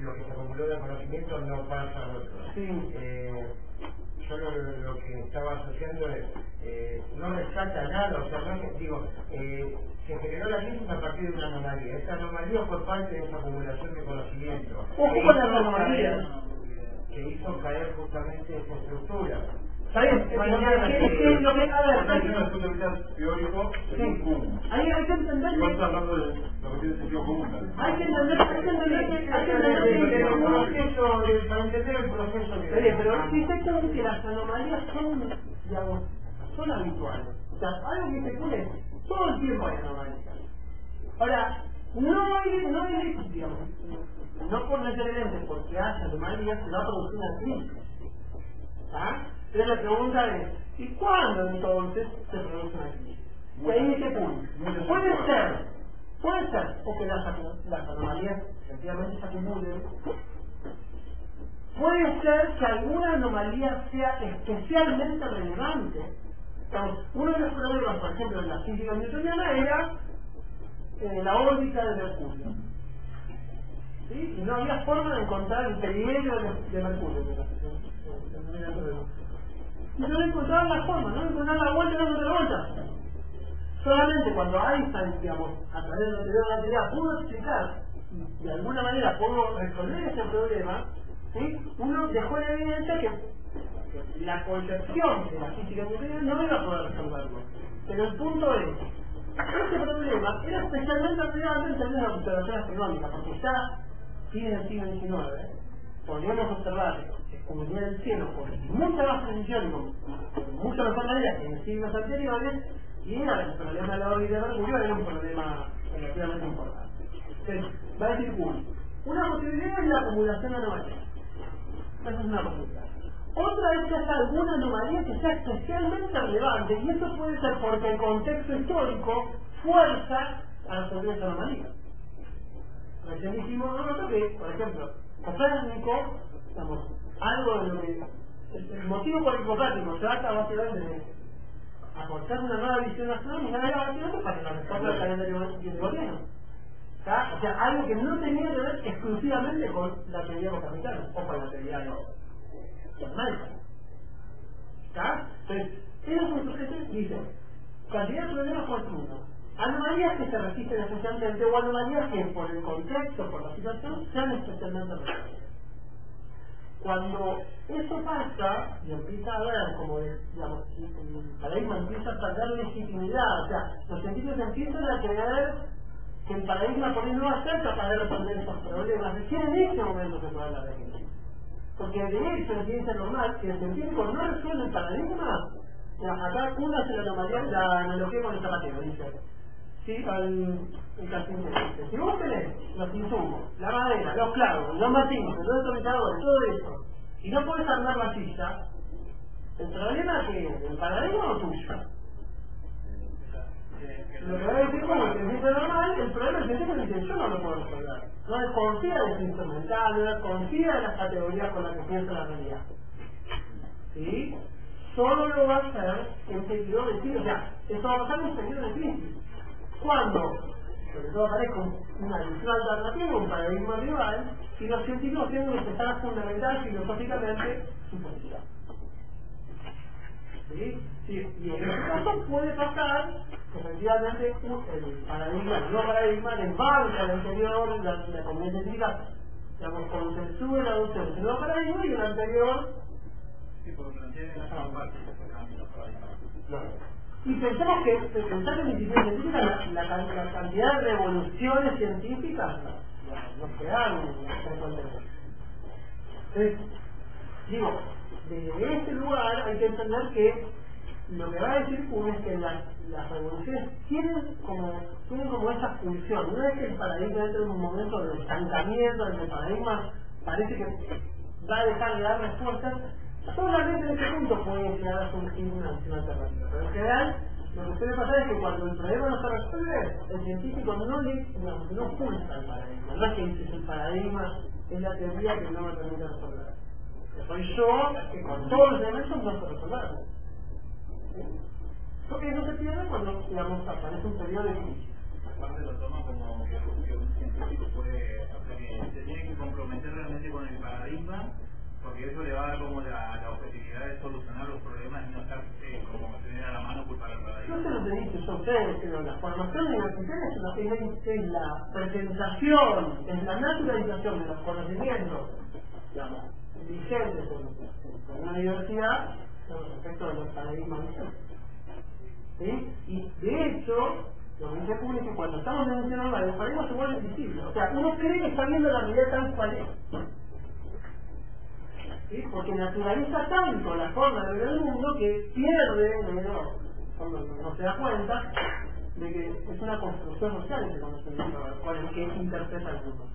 lo que se acumuló de conocimiento no pasa al otro. Sí. Eh, yo lo, lo que estaba asociando es, eh, no resalta nada, o sea, no digo, eh, se generó la crisis a partir de una anomalía. Esa anomalía fue parte de esa acumulación de conocimiento. Hizo anomalías. caer- Que hizo caer justamente esa estructura. ¿Está bien? Hay, teórico, que entender hablando de lo que tiene sentido común. también. hay que entender, hay que entender que, hay que entender que, el que- proceso, de- para entender el proceso de... Oye, pero fíjate que las anomalías son, digamos, son habituales. O sea, algo que se pone, todo el tiempo hay anomalías. Ahora, no hay, no hay, digamos, no por necesariamente porque haya anomalías se va a producir una crisis. ¿Ah? Entonces la pregunta es, ¿y cuándo entonces se produce una crisis? Y ahí se pone. Muchas Puede ser, puede ser, o que las, anomalías efectivamente se acumulen, Puede ser que alguna anomalía sea especialmente relevante. Uno de los problemas, por ejemplo, en la física newtoniana era eh, la órbita de Mercurio. ¿Sí? Y no había forma de encontrar el periodo de, de Mercurio. que. Y no encontraban la forma, no encontraban la vuelta, no encontraban la vuelta. Solamente cuando Einstein, digamos, a través de la teoría de la relatividad pudo explicar y de alguna manera pudo resolver ese problema, ¿sí? uno dejó en evidencia que la concepción de la física nuclear no iba a poder resolverlo. Pero el punto es, este problema era especialmente relevante en términos de observación astronómica, porque ya fines del siglo XIX podríamos observar comunidad del cielo con mucha más precisión con, mucha mejor manera que en siglos anteriores, y era el problema de la órbita de Mercurio era un problema relativamente importante. Entonces, va a decir Kuhn, una posibilidad es la acumulación de anomalías. Esa es una posibilidad. Otra es que haya alguna anomalía que sea especialmente relevante, y eso puede ser porque el contexto histórico fuerza a resolver esa anomalía. Recién dijimos nosotros que, por ejemplo, Copérnico, digamos, algo de lo que. El, el motivo por el que trata básicamente de aportar una nueva visión astronómica era básicamente para que la del calendario gregoriano. ¿Está? O sea, algo que no tenía que ver exclusivamente con la teoría copernicana o con la teoría de Malcolm. ¿Está? Entonces, esos son sujetos dicen, cantidad de problemas por uno. Anomalías que se resisten especialmente o anomalías que por el contexto, por la situación, sean especialmente relevantes. Cuando eso pasa y empieza a ver como, el paradigma empieza a perder legitimidad, o sea, los científicos empiezan a creer que el paradigma por ahí no va a ser capaz de resolver esos problemas, recién en ese momento se puede hablar de crisis. Porque de hecho, en ciencia normal, si el científico no resuelve el paradigma, acá uno hace la la analogía con el zapatero, dice, ¿sí? al el si vos tenés los insumos, la madera, los clavos, los martillos, los detonadores, todo eso, y no podés armar la silla, el problema que es, el paradigma o tuyo. Lo que va a decir como el normal, el problema es que yo no lo puedo resolver. No desconfía de su instrumental, no desconfía de las categorías con las que piensa la realidad. ¿Sí? Solo lo va a hacer en sentido de crisis. O sea, esto va a pasar en sentido de crisis. Cuando, sobre todo aparezca una visión alternativa, un paradigma rival, y los científicos tienen que empezar a fundamentar filosóficamente su posición. ¿Sí? Sí, y en este caso puede pasar que efectivamente el paradigma, el nuevo paradigma, el banco al anterior, la, la científica, digamos, consensúe la adopción de ese nuevo paradigma y el anterior Sí, porque plantea la parte los paradigmas. Y pensemos que que pensar en la la, la, la cantidad de revoluciones científicas nos quedan frecuentemente. Entonces, digo, desde este lugar hay que entender que lo que va a decir Kuhn es que las, las revoluciones tienen como, tienen como esa función. No es que el paradigma entre en un momento de estancamiento, en que el paradigma parece que va a dejar de dar respuestas. Solamente en ese punto puede llegar a surgir una alternativa. Pero en general, lo que suele pasar es que cuando el problema no se resuelve, el científico no le digamos, no el paradigma. No es que dices el paradigma es la teoría que no me permite resolver. Soy yo que con todos los elementos no se resolver. Porque eso se pierde cuando, digamos, aparece un periodo de crisis. Aparte lo toma como que un científico puede, o sea, que se tiene que comprometer realmente con el paradigma, porque eso le va a dar como la, la objetividad de solucionar los problemas y no estar eh, como tener a la mano culpar al paradigma. se he dicho yo ustedes, pero la formación universitaria es, es, la presentación, es la naturalización de los conocimientos, digamos, vigentes en, en una universidad con respecto a los paradigmas vigentes. ¿Sí? Y de hecho, lo que dice público, cuando estamos denunciando algo, los paradigmas se vuelven visibles. O sea, uno cree que está viendo la realidad tal cual es. Porque naturaliza tanto la forma de ver el mundo que pierde, cuando no se da cuenta, de que es una construcción social ese conocimiento, cual es que interpreta el mundo.